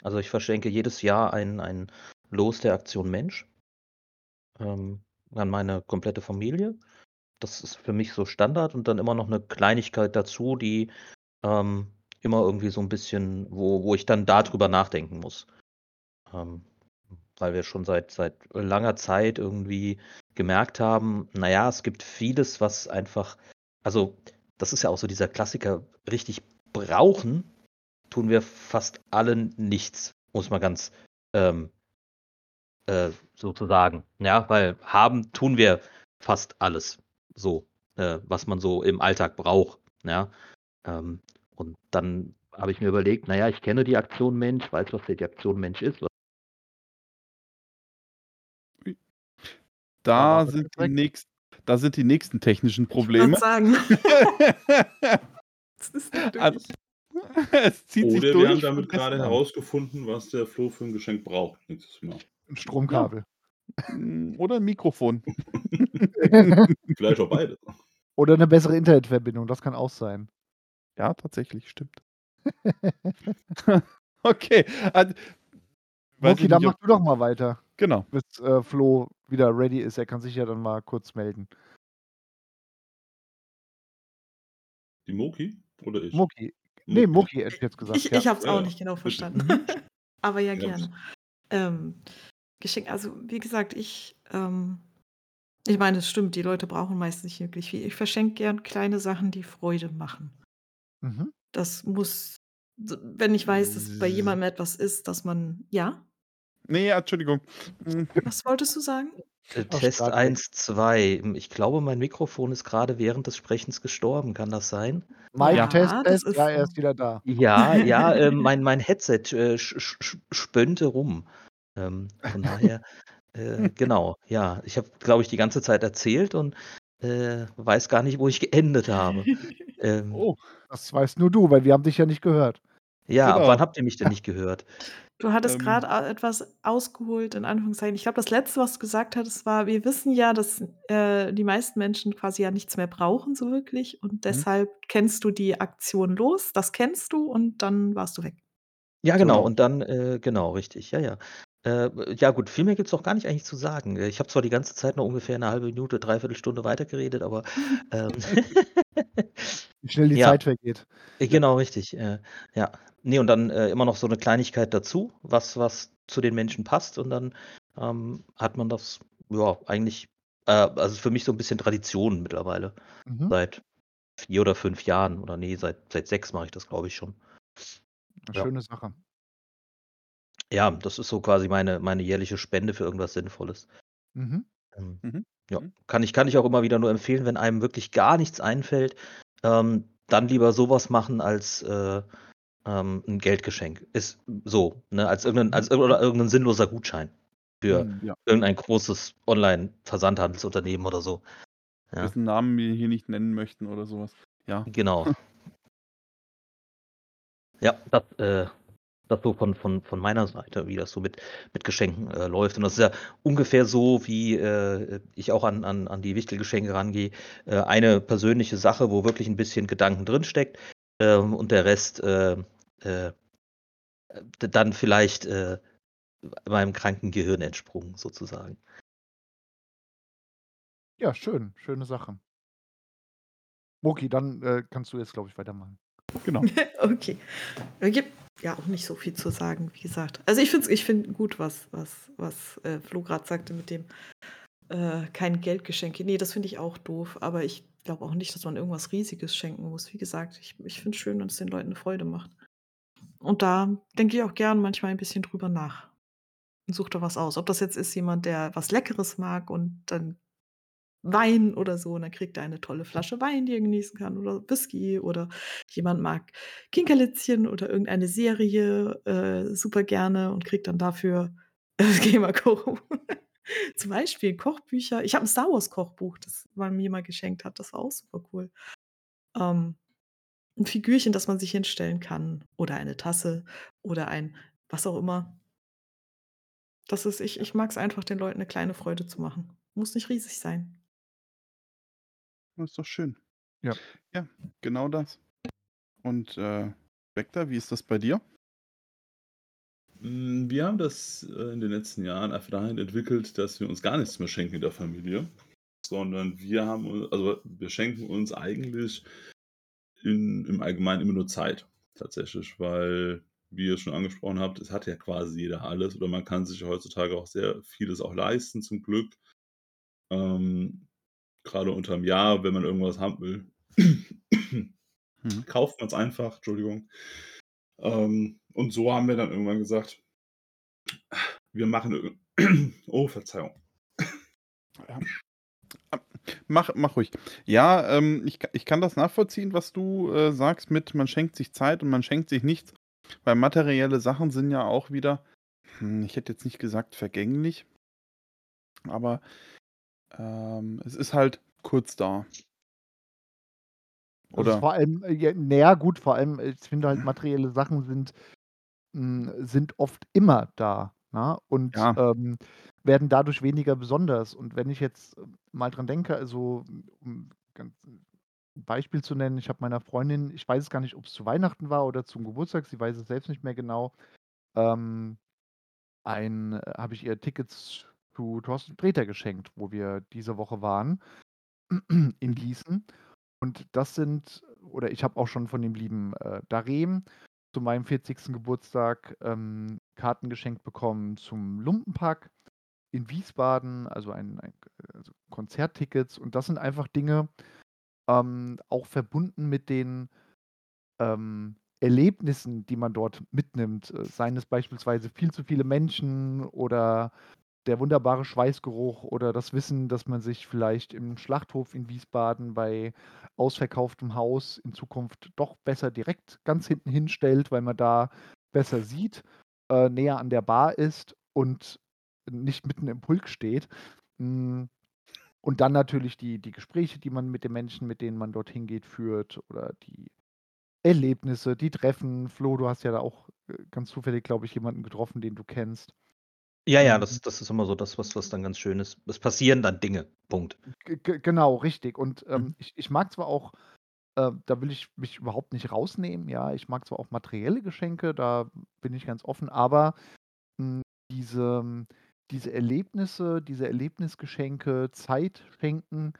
Also, ich verschenke jedes Jahr ein ein Los der Aktion Mensch ähm, an meine komplette Familie. Das ist für mich so Standard und dann immer noch 'ne Kleinigkeit dazu, die, ähm, immer irgendwie so 'n bisschen wo wo ich dann da drüber nachdenken muss. Ähm, weil wir schon seit seit langer Zeit irgendwie gemerkt haben, na ja, es gibt vieles, was einfach also, das ist ja auch so dieser Klassiker, richtig brauchen tun wir fast alle nichts, muss man ganz, ähm, äh, sozusagen, ja, weil haben tun wir fast alles so, äh, was man so im Alltag braucht, ja? Ähm, und dann habe ich mir überlegt, na ja, ich kenne die Aktion Mensch, weiß, was die Aktion Mensch ist. Da wir sind die nächst da sind die nächsten technischen Ich Probleme. sagen. Das ist nicht Also, es zieht sich Oder wir durch haben von damit gerade herausgefunden, was der Flo für ein Geschenk braucht nächstes Mal. Ein Stromkabel. Mm, Oder ein Mikrofon. Vielleicht auch beide. Oder eine bessere Internetverbindung, das kann auch sein. Ja, tatsächlich, stimmt. Okay. Also, ich dann mach du doch mal weiter, genau. bis äh, Flo wieder ready ist. Er kann sich ja dann mal kurz melden. Die Moki oder ich? Mucki. Nee. Mucki hätte ich jetzt gesagt. Ich, ja. ich habe es auch ja. nicht genau verstanden. Aber ja, Ja, gerne. Ähm, Geschenk, also wie gesagt, ich, ähm, ich meine, es stimmt, die Leute brauchen meist nicht wirklich viel. Ich verschenke gern kleine Sachen, die Freude machen. Mhm. Das muss, wenn ich weiß, dass bei jemandem etwas ist, dass man, ja, Nee, ja, Entschuldigung. Mm, was wolltest du sagen? Äh, Test stark. 1, 2. Ich glaube, mein Mikrofon ist gerade während des Sprechens gestorben. Kann das sein? Mike, Ja, Test, Test. ist Ja, er ist wieder da. Ja, ja, äh, mein, mein Headset äh, spönte rum. Ähm, von daher, äh, genau, ja. Ich habe, glaube ich, die ganze Zeit erzählt und äh, weiß gar nicht, wo ich geendet habe. Ähm, Oh, Das weißt nur du, weil wir haben dich ja nicht gehört. ja, genau. wann habt ihr mich denn nicht gehört? Du hattest Ähm. gerade au- etwas ausgeholt, in Anführungszeichen. Ich glaube, das Letzte, was du gesagt hattest, war, wir wissen ja, dass äh, die meisten Menschen quasi ja nichts mehr brauchen, so wirklich. Mhm. Und deshalb kennst du die Aktion los, das kennst du und dann warst du weg. Ja, genau, Genau. und dann, äh, genau, richtig, ja, ja. Äh, ja, gut, viel mehr gibt es auch gar nicht eigentlich zu sagen. Äh, Ich habe zwar die ganze Zeit noch ungefähr eine halbe Minute, dreiviertel Stunde weitergeredet, aber ähm, Wie schnell die Ja. Zeit vergeht. Äh, Genau, richtig. Äh, ja. Nee, und dann äh, immer noch so eine Kleinigkeit dazu, was, was zu den Menschen passt. Und dann ähm, hat man das, ja, eigentlich, äh, also für mich so ein bisschen Tradition mittlerweile. Mhm. Seit vier oder fünf Jahren. Oder nee, seit, seit sechs mache ich das, glaube ich, schon. Eine Ja. schöne Sache. Ja, das ist so quasi meine, meine jährliche Spende für irgendwas Sinnvolles. Mhm. Ähm, Mhm. ja, Mhm. kann ich, kann ich auch immer wieder nur empfehlen, wenn einem wirklich gar nichts einfällt, ähm, dann lieber sowas machen als äh, ähm, ein Geldgeschenk. Ist so, ne, als irgendein, als, oder irgendein sinnloser Gutschein für Mhm. Ja. irgendein großes Online-Versandhandelsunternehmen oder so. Ja, Dessen Namen wir hier nicht nennen möchten oder sowas. Ja. genau. Ja, das, äh, das so von, von, von meiner Seite, wie das so mit, mit Geschenken äh, läuft. Und das ist ja ungefähr so, wie äh, ich auch an, an, an die Wichtelgeschenke rangehe. Äh, eine persönliche Sache, wo wirklich ein bisschen Gedanken drinsteckt ähm, und der Rest äh, äh, dann vielleicht äh, meinem kranken Gehirn entsprungen, sozusagen. Ja, schön. Schöne Sache. Mucki, dann äh, kannst du jetzt, glaube ich, weitermachen. Genau. okay. Gibt ja auch nicht so viel zu sagen, wie gesagt. Also ich finde ich find gut, was, was, was äh, Flo gerade sagte mit dem äh, kein Geldgeschenke. Nee, das finde ich auch doof, aber ich glaube auch nicht, dass man irgendwas Riesiges schenken muss. Wie gesagt, ich, ich finde es schön, wenn es den Leuten eine Freude macht. Und da denke ich auch gern manchmal ein bisschen drüber nach und suche da was aus. Ob das jetzt ist jemand, der was Leckeres mag und dann Wein oder so und dann kriegt er eine tolle Flasche Wein, die er genießen kann oder Whisky oder jemand mag Kinkerlitzchen oder irgendeine Serie äh, super gerne und kriegt dann dafür äh, Gamer-Koch. Zum Beispiel Kochbücher. Ich habe ein Star Wars Kochbuch, das man mir mal geschenkt hat. Das war auch super cool. Ähm, ein Figürchen, das man sich hinstellen kann oder eine Tasse oder ein was auch immer. Das ist, ich, ich mag es einfach, den Leuten eine kleine Freude zu machen. Muss nicht riesig sein. Das ist doch schön. Ja. Ja, genau das. Und äh, Vector, wie ist das bei dir? Mm, Wir haben das äh, in den letzten Jahren einfach dahin entwickelt, dass wir uns gar nichts mehr schenken in der Familie, sondern wir haben, uns- also wir schenken uns eigentlich in, im Allgemeinen immer nur Zeit, tatsächlich, weil, wie ihr schon angesprochen habt, es hat ja quasi jeder alles oder man kann sich heutzutage auch sehr vieles auch leisten, zum Glück. Ähm, gerade unterm Jahr, wenn man irgendwas haben will, Mhm. kauft man es einfach, Entschuldigung. Ähm, und so haben wir dann irgendwann gesagt, wir machen, oh, Verzeihung. Mach, mach ruhig. Ja, ähm, ich, ich kann das nachvollziehen, was du äh, sagst mit, man schenkt sich Zeit und man schenkt sich nichts. Weil materielle Sachen sind ja auch wieder, hm, ich hätte jetzt nicht gesagt vergänglich, aber ähm, es ist halt kurz da. Also, Oder vor allem, äh, ja, na ja, gut, vor allem, äh, ich finde halt, materielle Sachen sind hm, sind oft immer da, ne, und, Ja. ähm, werden dadurch weniger besonders. Und wenn ich jetzt, ähm, mal dran denke, also, um ganz 'n Beispiel zu nennen, ich habe meiner Freundin ich weiß es gar nicht, ob's zu Weihnachten war oder zum Geburtstag, sie weiß es selbst nicht mehr genau, ähm, ein äh, habe ich ihr Tickets zu Thorsten Sträter geschenkt, wo wir diese Woche waren in Mhm. Gießen. Und das sind oder ich habe auch schon von dem lieben, äh, Dareem zu meinem 40. Geburtstag, ähm, Karten geschenkt bekommen zum Lumpenpack in Wiesbaden, also ein ein also Konzerttickets. Und das sind einfach Dinge, ähm, auch verbunden mit den, ähm, Erlebnissen, die man dort mitnimmt, äh, seien es beispielsweise viel zu viele Menschen oder der wunderbare Schweißgeruch oder das Wissen, dass man sich vielleicht im Schlachthof in Wiesbaden bei ausverkauftem Haus in Zukunft doch besser direkt ganz hinten hinstellt, weil man da besser sieht, äh, näher an der Bar ist und nicht mitten im Pulk steht. Hm, und dann natürlich die die Gespräche, die man mit den Menschen, mit denen man dorthin geht, führt oder die Erlebnisse, die Treffen. Flo, du hast ja da auch, äh, ganz zufällig, glaube ich, jemanden getroffen, den du kennst. Ja, ja, Ähm das das ist immer so das, was was dann ganz schön ist. Es passieren dann Dinge, Punkt. G ge genau, richtig. Und, ähm, Mhm. ich ich mag zwar auch äh, da will ich mich überhaupt nicht rausnehmen, ja, ich mag zwar auch materielle Geschenke, da bin ich ganz offen, aber, hm, diese diese Erlebnisse, diese Erlebnisgeschenke, Zeit schenken,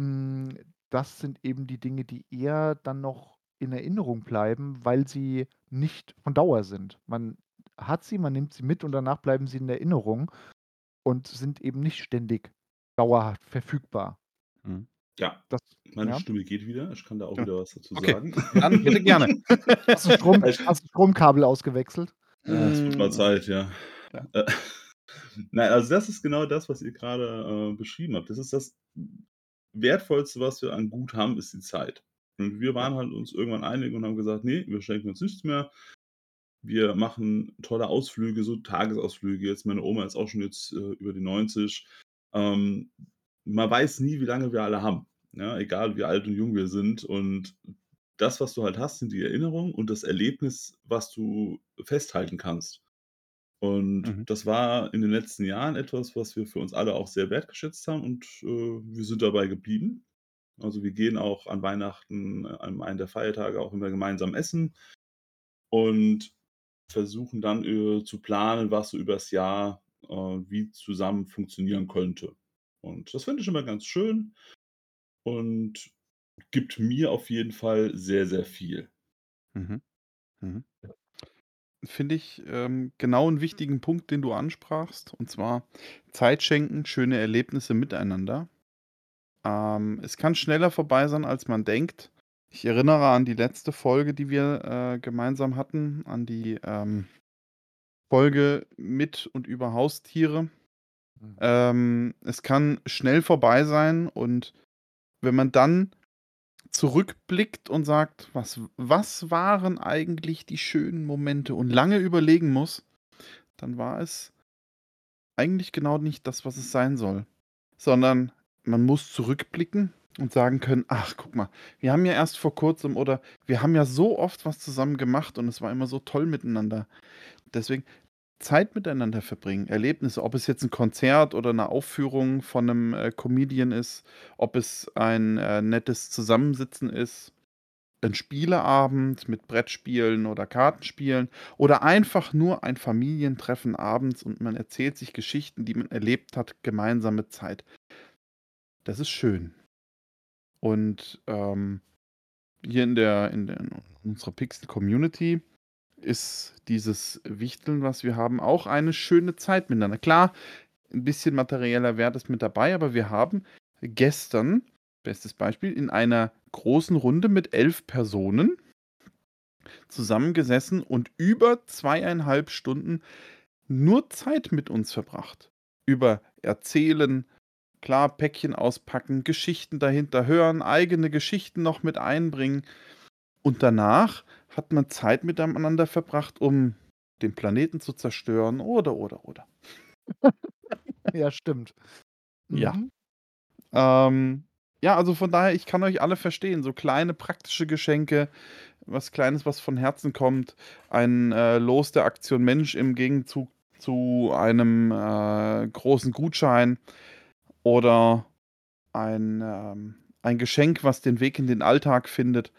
hm, das sind eben die Dinge, die eher dann noch in Erinnerung bleiben, weil sie nicht von Dauer sind. Man hat sie, man nimmt sie mit und danach bleiben sie in Erinnerung und sind eben nicht ständig dauerhaft verfügbar. Mhm. Ja, Das meine ja? Stimme geht wieder. Ich kann da auch Ja. wieder was dazu Okay, sagen. dann bitte gerne. Hast du Strom hast du Stromkabel ausgewechselt? Ja, es wird mal Hm. Zeit, ja. Ja. Äh, nein, also das ist genau das, was ihr grade, äh, beschrieben habt. Das ist das Wertvollste, was wir an Gut haben, ist die Zeit. Und wir waren halt uns irgendwann einig und haben gesagt: „Ne, wir schenken uns nichts mehr. Wir machen tolle Ausflüge, so Tagesausflüge.“ Jetzt meine Oma ist auch schon jetzt, äh, über die 90. Ähm, man weiß nie, wie lange wir alle haben, ja, egal wie alt und jung wir sind. Und das, was du halt hast, sind die Erinnerungen und das Erlebnis, was du festhalten kannst. Und Mhm. das war in den letzten Jahren etwas, was wir für uns alle auch sehr wertgeschätzt haben und, äh, wir sind dabei geblieben. Also, wir gehen auch an Weihnachten, an einem der Feiertage auch immer gemeinsam essen und versuchen dann, äh, zu planen, was so übers Jahr, äh, wie zusammen funktionieren könnte. Und das finde ich immer ganz schön und gibt mir auf jeden Fall sehr, sehr viel. Mhm. Mhm. Finde ich, ähm, genau 'n wichtigen Punkt, den du ansprachst, und zwar Zeit schenken, schöne Erlebnisse miteinander. Ähm, es kann schneller vorbei sein, als man denkt. Ich erinnere an die letzte Folge, die wir, äh, gemeinsam hatten, an die, ähm, Folge mit und über Haustiere. Mhm. Ähm, es kann schnell vorbei sein und wenn man dann zurückblickt und sagt: „Was was waren eigentlich die schönen Momente?“ und lange überlegen muss, dann war es eigentlich genau nicht das, was es sein soll. Sondern man muss zurückblicken und sagen können: „Ach, guck mal, wir haben ja erst vor Kurzem oder wir haben ja so oft was zusammen gemacht und es war immer so toll miteinander.“ Deswegen Zeit miteinander verbringen, Erlebnisse, ob es jetzt 'n Konzert oder 'ne Aufführung von 'nem, äh, Comedian ist, ob es ein, äh, nettes Zusammensitzen ist, 'n Spieleabend mit Brettspielen oder Kartenspielen oder einfach nur ein Familientreffen abends und man erzählt sich Geschichten, die man erlebt hat, gemeinsame Zeit. Das ist schön. Und, ähm, hier in der in der in unserer Pixel-Community ist dieses Wichteln, was wir haben, auch eine schöne Zeit miteinander. Klar, 'n bisschen materieller Wert ist mit dabei, aber wir haben gestern, bestes Beispiel, in einer großen Runde mit 11 Personen zusammengesessen und über 2,5 Stunden nur Zeit mit uns verbracht. Über Erzählen, klar, Päckchen auspacken, Geschichten dahinter hören, eigene Geschichten noch mit einbringen. Und danach hat man Zeit miteinander verbracht, um den Planeten zu zerstören oder, oder, oder. Ja, stimmt. Ja. Mhm. Ähm, Ja, also von daher, ich kann euch alle verstehen. So kleine praktische Geschenke, was Kleines, was von Herzen kommt. Ein äh, Los der Aktion Mensch im Gegenzug zu einem äh, großen Gutschein oder ein, ähm, ein Geschenk, was den Weg in den Alltag findet.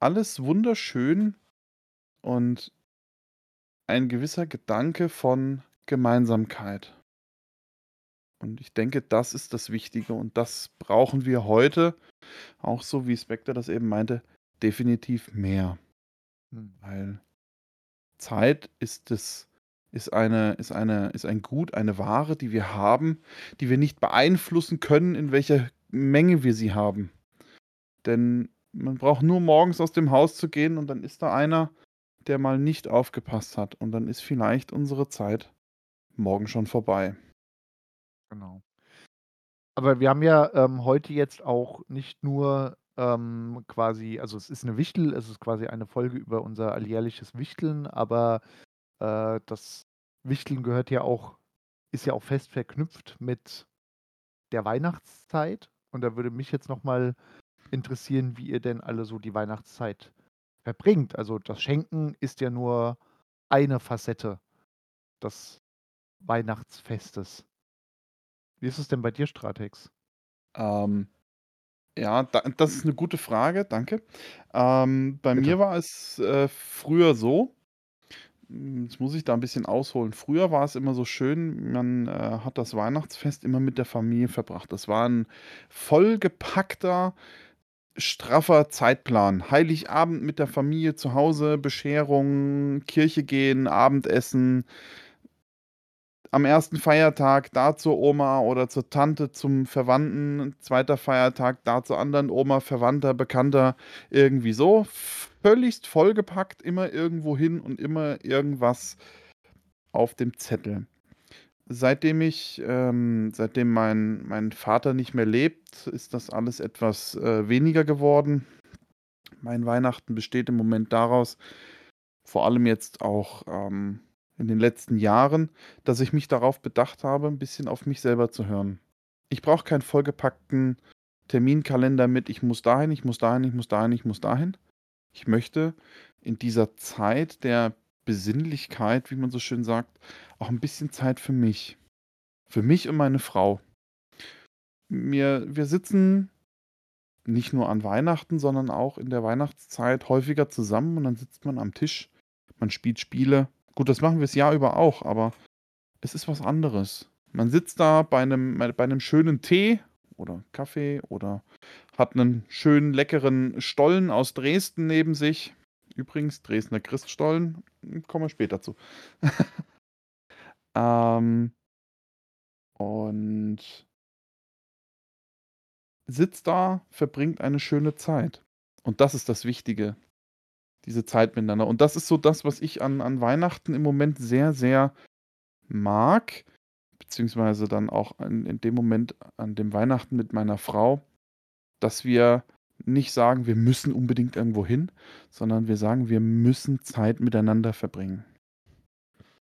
Alles wunderschön und ein gewisser Gedanke von Gemeinsamkeit. Und ich denke, das ist das Wichtige und das brauchen wir heute, auch so wie Spectre das eben meinte, definitiv mehr. Hm. Weil Zeit ist das ist eine ist eine ist ein Gut, eine Ware, die wir haben, die wir nicht beeinflussen können, in welcher Menge wir sie haben. Denn man braucht nur morgens aus dem Haus zu gehen und dann ist da einer, der mal nicht aufgepasst hat und dann ist vielleicht unsere Zeit morgen schon vorbei. Genau. Aber wir haben ja ähm, heute jetzt auch nicht nur ähm, quasi, also es ist eine Wichtel, es ist quasi eine Folge über unser alljährliches Wichteln, aber äh, das Wichteln gehört ja auch, ist ja auch fest verknüpft mit der Weihnachtszeit. Und da würde mich jetzt nochmal interessieren, wie ihr denn alle so die Weihnachtszeit verbringt. Also das Schenken ist ja nur eine Facette des Weihnachtsfestes. Wie ist es denn bei dir, Stratex? Ähm, ja, da, das ist eine gute Frage, danke. Ähm, bei Bitte. mir war es äh, früher so, jetzt muss ich da ein bisschen ausholen. Früher war es immer so schön, man äh, hat das Weihnachtsfest immer mit der Familie verbracht. Das war ein vollgepackter, straffer Zeitplan. Heiligabend mit der Familie zu Hause, Bescherung, Kirche gehen, Abendessen, am ersten Feiertag da zur Oma oder zur Tante, zum Verwandten, zweiter Feiertag da zur anderen Oma, Verwandter, Bekannter, irgendwie so. Völligst vollgepackt, immer irgendwo hin und immer irgendwas auf dem Zettel. Seitdem ich, ähm, seitdem mein, mein Vater nicht mehr lebt, ist das alles etwas äh, weniger geworden. Mein Weihnachten besteht im Moment daraus, vor allem jetzt auch ähm, in den letzten Jahren, dass ich mich darauf bedacht habe, ein bisschen auf mich selber zu hören. Ich brauche keinen vollgepackten Terminkalender mit, ich muss dahin, ich muss dahin, ich muss dahin, ich muss dahin. Ich möchte in dieser Zeit der Besinnlichkeit, wie man so schön sagt, auch ein bisschen Zeit für mich. Für mich und meine Frau. Wir, wir sitzen nicht nur an Weihnachten, sondern auch in der Weihnachtszeit häufiger zusammen und dann sitzt man am Tisch, man spielt Spiele, Gut, das machen wir das Jahr über auch, aber es ist was anderes. Man sitzt da bei einem, bei einem schönen Tee oder Kaffee oder hat einen schönen, leckeren Stollen aus Dresden neben sich. Übrigens, Dresdner Christstollen, kommen wir später zu. ähm, und sitzt da, verbringt eine schöne Zeit. Und das ist das Wichtige diese Zeit miteinander. Und das ist so das, was ich an, an Weihnachten im Moment sehr, sehr mag, beziehungsweise dann auch in, in dem Moment an dem Weihnachten mit meiner Frau, dass wir nicht sagen, wir müssen unbedingt irgendwo hin, sondern wir sagen, wir müssen Zeit miteinander verbringen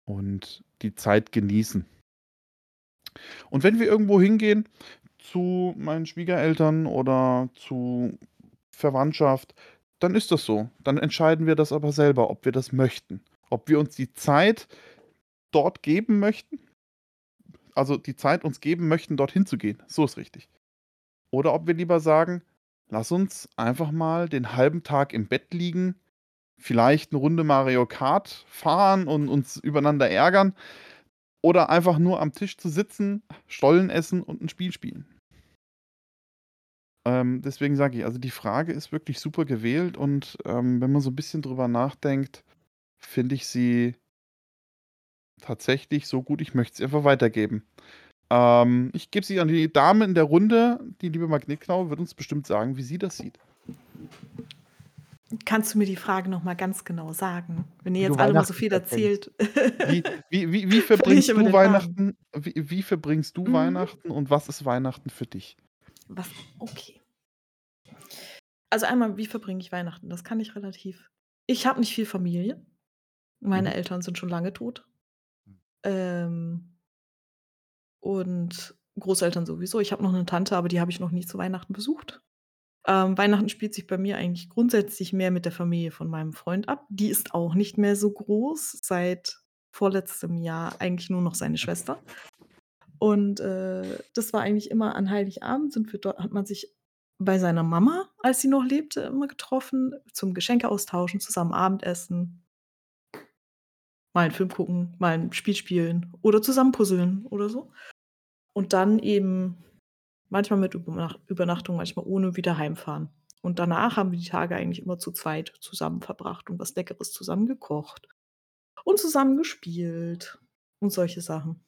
und die Zeit genießen. Und wenn wir irgendwo hingehen, zu meinen Schwiegereltern oder zu Verwandtschaft, dann ist das so. Dann entscheiden wir das aber selber, ob wir das möchten. Ob wir uns die Zeit dort geben möchten, also die Zeit uns geben möchten, dorthin zu gehen. So ist richtig. Oder ob wir lieber sagen, lass uns einfach mal den halben Tag im Bett liegen, vielleicht eine Runde Mario Kart fahren und uns übereinander ärgern. Oder einfach nur am Tisch zu sitzen, Stollen essen und ein Spiel spielen. Ähm, deswegen sage ich, also die Frage ist wirklich super gewählt und ähm, wenn man so ein bisschen drüber nachdenkt, finde ich sie tatsächlich so gut, ich möchte sie einfach weitergeben. Ähm, ich gebe sie an die Dame in der Runde. Die liebe Magnetknau wird uns bestimmt sagen, wie sie das sieht. Kannst du mir die Frage noch mal ganz genau sagen? Wenn ihr jetzt alle mal so viel erzählt. Wie, wie, wie, wie verbringst du. Weihnachten? Wie, wie verbringst du Mhm. Weihnachten und was ist Weihnachten für dich? Was? Okay. Also einmal, wie verbringe ich Weihnachten? Das kann ich relativ. Ich habe nicht viel Familie. Meine Mhm. Eltern sind schon lange tot. Ähm, und Großeltern sowieso. Ich habe noch eine Tante, aber die habe ich noch nie zu Weihnachten besucht. Ähm, Weihnachten spielt sich bei mir eigentlich grundsätzlich mehr mit der Familie von meinem Freund ab. Die ist auch nicht mehr so groß, seit vorletztem Jahr eigentlich nur noch seine Schwester. Und, äh, das war eigentlich immer an Heiligabend sind wir dort hat man sich bei seiner Mama, als sie noch lebte, immer getroffen, zum Geschenke austauschen, zusammen Abendessen. Mal 'n Film gucken, mal 'n Spiel spielen oder zusammen puzzeln oder so. Und dann eben manchmal mit Übernach Übernachtung, manchmal ohne wieder heimfahren. Und danach haben wir die Tage eigentlich immer zu zweit zusammen verbracht und was Leckeres zusammen gekocht und zusammen gespielt und solche Sachen.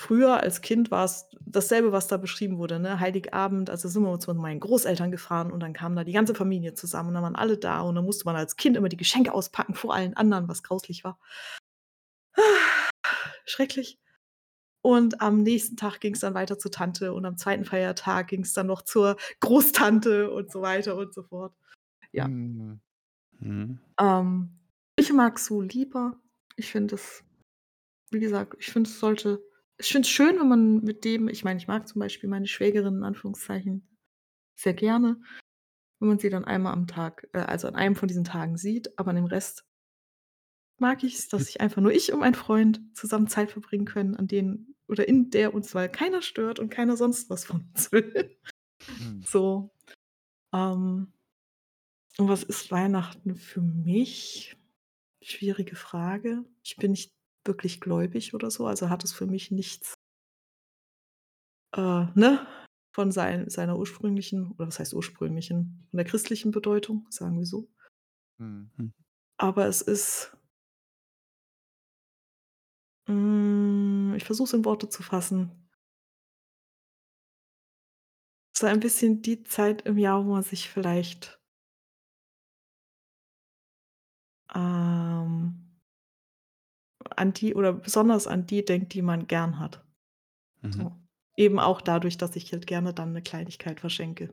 Früher als Kind war es dasselbe, was da beschrieben wurde, ne? Heiligabend, also sind wir zu meinen Großeltern gefahren und dann kam da die ganze Familie zusammen und dann waren alle da und dann musste man als Kind immer die Geschenke auspacken vor allen anderen, was grauslich war. Schrecklich. Und am nächsten Tag ging es dann weiter zur Tante und am zweiten Feiertag ging es dann noch zur Großtante und so weiter und so fort. Ja. Mhm. Ähm, ich mag so lieber. Ich finde es wie gesagt, ich finde, es sollte ich finde es schön, wenn man mit dem ich meine, ich mag zum Beispiel meine Schwägerin in Anführungszeichen sehr gerne, wenn man sie dann einmal am Tag äh, also an einem von diesen Tagen sieht, aber an dem Rest mag ich's, dass sich einfach nur ich und mein Freund zusammen Zeit verbringen können, an denen oder in der uns mal keiner stört und keiner sonst was von uns will. Mhm. So. Ähm, und was ist Weihnachten für mich? Schwierige Frage. Ich bin nicht wirklich gläubig oder so, also hat es für mich nichts äh, ne, von sein seiner ursprünglichen oder was heißt ursprünglichen, von der christlichen Bedeutung, sagen wir so. Mhm. Hm. Aber es ist hm, ich versuche es in Worte zu fassen. So ein bisschen die Zeit im Jahr, wo man sich vielleicht ähm an die oder besonders an die denkt, die man gern hat. Mhm. So. Eben auch dadurch, dass ich halt gerne dann 'ne Kleinigkeit verschenke.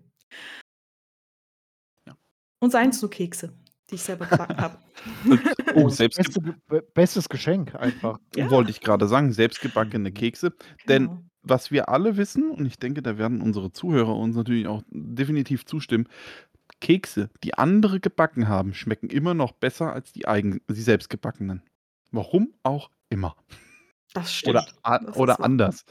Ja. Und seien's nur Kekse, die ich selber gebacken habe. Oh, selbst beste bestes Geschenk einfach. Ja. wollte ich grade sagen, selbstgebackene Kekse. Denn Genau. was wir alle wissen, und ich denke, da werden unsere Zuhörer uns natürlich auch definitiv zustimmen, Kekse, die andere gebacken haben, schmecken immer noch besser als die eigen die selbstgebackenen. Warum auch immer. Das Oder stimmt. a Das oder anders.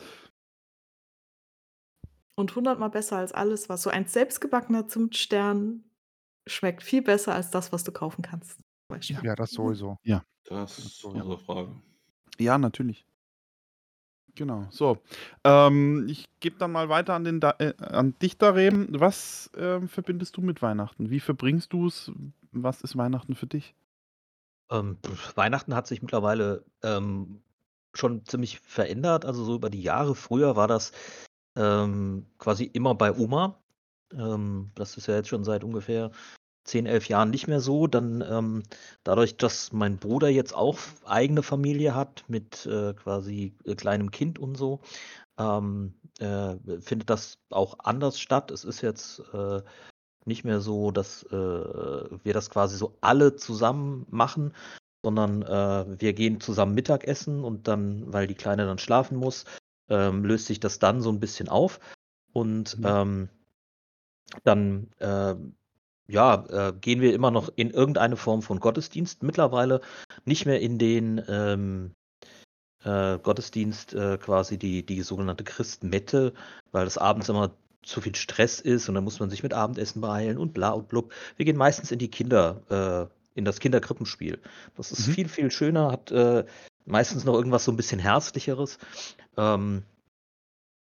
Und hundertmal besser als alles, was so ein selbstgebackener Zimtstern schmeckt viel besser als das, was du kaufen kannst, Beispiel. Ja, das sowieso. Ja. Das ist sowieso. außer Frage. Ja, natürlich. Genau. So, ähm, ich gebe dann mal weiter an den Da äh, an dich, Darem. Was, ähm, verbindest du mit Weihnachten? Wie verbringst du's? Was ist Weihnachten für dich? Ähm, Weihnachten hat sich mittlerweile, ähm, schon ziemlich verändert. Also, so über die Jahre. Früher war das, ähm, quasi immer bei Oma. Ähm, das ist ja jetzt schon seit ungefähr 10, 11 Jahren nicht mehr so. Dann, ähm, dadurch, dass mein Bruder jetzt auch eigene Familie hat mit, äh, quasi, äh, kleinem Kind und so, ähm, äh, findet das auch anders statt. Es ist jetzt, äh, nicht mehr so, dass, äh, wir das quasi so alle zusammen machen, sondern, äh, wir gehen zusammen Mittagessen und dann, weil die Kleine dann schlafen muss, ähm, löst sich das dann so 'n bisschen auf. Und, Mhm. ähm, dann, ähm, ja, äh, gehen wir immer noch in irgendeine Form von Gottesdienst. Mittlerweile nicht mehr in den, ähm, äh, Gottesdienst, äh, quasi die die sogenannte Christmette, weil das abends immer zu viel Stress ist und dann muss man sich mit Abendessen beeilen und bla und blub. Wir gehen meistens in die Kinder äh, in das Kinderkrippenspiel. Das ist Mhm. viel, viel schöner, hat, äh, meistens noch irgendwas so 'n bisschen Herzlicheres. Ähm,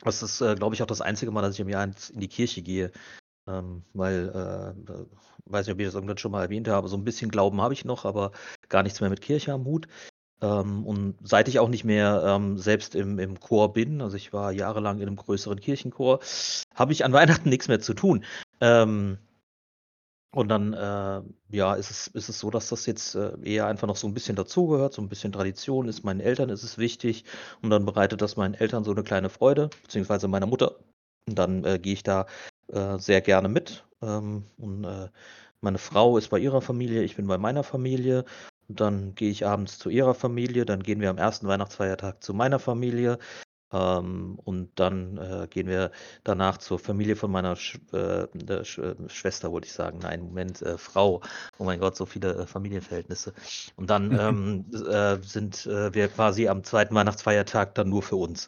das ist, äh, glaube ich, auch das einzige Mal, dass ich im Jahr in die Kirche gehe, ähm, weil, äh, weiß nicht, ob ich das irgendwann schon mal erwähnt habe, so 'n bisschen Glauben habe ich noch, aber gar nichts mehr mit Kirche am Hut. Ähm, und seit ich auch nicht mehr, ähm, selbst im im Chor bin, also, ich war jahrelang in 'nem größeren Kirchenchor, habe ich an Weihnachten nix mehr zu tun. Ähm und dann, äh, ja, ist es ist es so, dass das jetzt, äh, eher einfach noch so 'n bisschen dazugehört, so 'n bisschen Tradition ist. Meinen Eltern ist es wichtig und dann bereitet das meinen Eltern so 'ne kleine Freude, beziehungsweise meiner Mutter. Und dann, äh, gehe ich da, äh, sehr gerne mit. Ähm, und, äh, meine Frau ist bei ihrer Familie, ich bin bei meiner Familie. Und dann gehe ich abends zu ihrer Familie, dann gehen wir am ersten Weihnachtsfeiertag zu meiner Familie. Ähm, und dann äh, gehen wir danach zur Familie von meiner Sch äh, Sch äh, Schwester, wollte ich sagen. Nein, Moment, äh, Frau. Oh mein Gott, so viele äh, Familienverhältnisse. Und dann ähm, äh, sind wir quasi am zweiten Weihnachtsfeiertag dann nur für uns.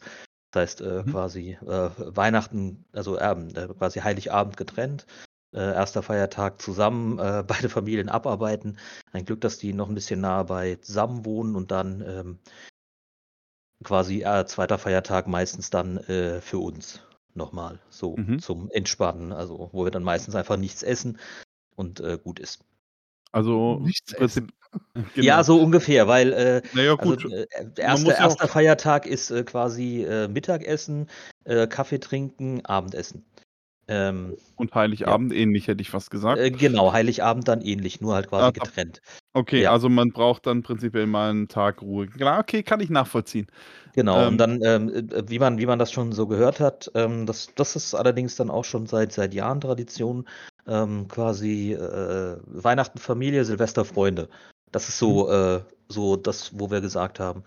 Das heißt Mhm. quasi Weihnachten, also ähm, quasi Heiligabend getrennt. Erster Feiertag zusammen, beide Familien abarbeiten. Ein Glück, dass die noch ein bisschen nahe beisammen wohnen und dann ähm, quasi äh, zweiter Feiertag meistens dann äh, für uns nochmal so Mhm. zum Entspannen, also wo wir dann meistens einfach nichts essen und äh, gut ist. Also Nichts essen. Ja, genau. so ungefähr, weil äh, Na ja, also gut. äh, Man erster, ja erster Feiertag ist äh, quasi äh, Mittagessen, äh, Kaffee trinken, Abendessen. Ähm, Und ja, Heiligabend ähnlich, hätte ich fast gesagt. äh, genau, Heiligabend dann ähnlich, nur halt Ah, quasi ab getrennt. okay, Ja. also man braucht dann prinzipiell mal 'n Tag Ruhe. Klar, okay, kann ich nachvollziehen. Genau, und Ähm dann, ähm, äh, wie man wie man das schon so gehört hat, ähm, das das ist allerdings dann auch schon seit seit Jahren Tradition, ähm, quasi, äh, Weihnachten Familie, Silvester Freunde. Das ist Mhm. so äh, so das, wo wir gesagt haben,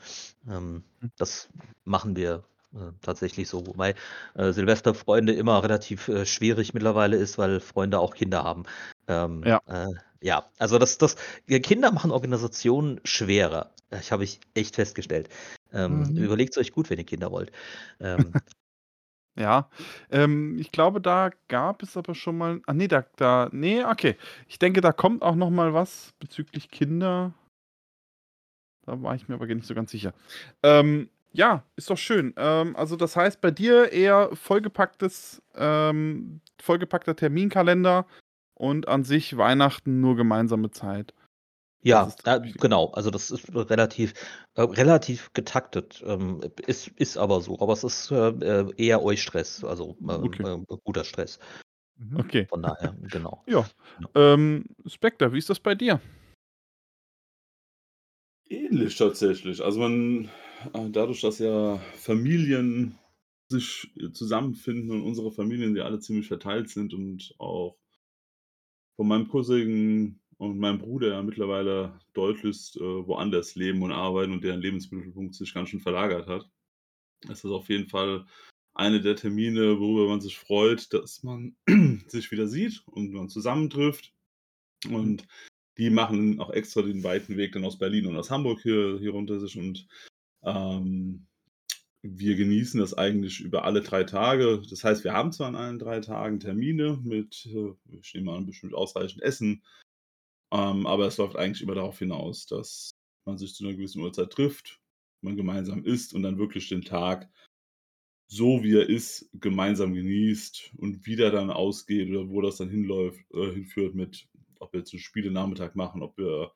ähm, Hm. das machen wir, äh, tatsächlich so. Wobei, äh, Silvester Freunde immer relativ, äh, schwierig mittlerweile ist, weil Freunde auch Kinder haben. Ähm, Ja. äh, ja, also das das Kinder machen Organisationen schwerer. Das habe ich echt festgestellt. Ähm, Mhm. überlegt's euch gut, wenn ihr Kinder wollt. Ähm Ja, ähm, ich glaube, da gab es aber schon mal ah ne, da da ne, okay. Ich denke, da kommt auch noch mal was bezüglich Kinder. Da war ich mir aber nicht so ganz sicher. Ähm, ja, ist doch schön. Ähm, also das heißt bei dir eher vollgepacktes ähm, vollgepackter Terminkalender und an sich Weihnachten nur gemeinsame Zeit. Ja, äh, Wichtige. genau. Also das ist relativ äh, relativ getaktet. Ähm, ist ist aber so. Aber es ist, äh, äh, eher Eustress, also, ähm, Okay. ähm, guter Stress. Mhm. Okay. Von daher, genau. Ja. Genau. Ähm, Spectre, wie ist das bei dir? Ähnlich tatsächlich. Also man äh, dadurch, dass ja Familien sich äh, zusammenfinden und unsere Familien, die alle ziemlich verteilt sind und auch von meinem Cousin und meinem Bruder ja mittlerweile deutlichst, äh, woanders leben und arbeiten und deren Lebensmittelpunkt sich ganz schön verlagert hat. ist das auf jeden Fall eine der Termine, worüber man sich freut, dass man sich wieder sieht und man zusammentrifft. Und die machen auch extra den weiten Weg dann aus Berlin und aus Hamburg hier hier runter sich und, ähm, wir genießen das eigentlich über alle 3 Tage. Das heißt, wir haben zwar an allen 3 Tagen Termine mit, äh, ich nehme an, bestimmt ausreichend Essen, ähm, aber es läuft eigentlich immer darauf hinaus, dass man sich zu 'ner gewissen Uhrzeit trifft, man gemeinsam isst und dann wirklich den Tag so wie er ist, gemeinsam genießt und wie der dann ausgeht oder wo das dann hinläuft äh, hinführt mit ob wir jetzt 'n Spielenachmittag machen, ob wir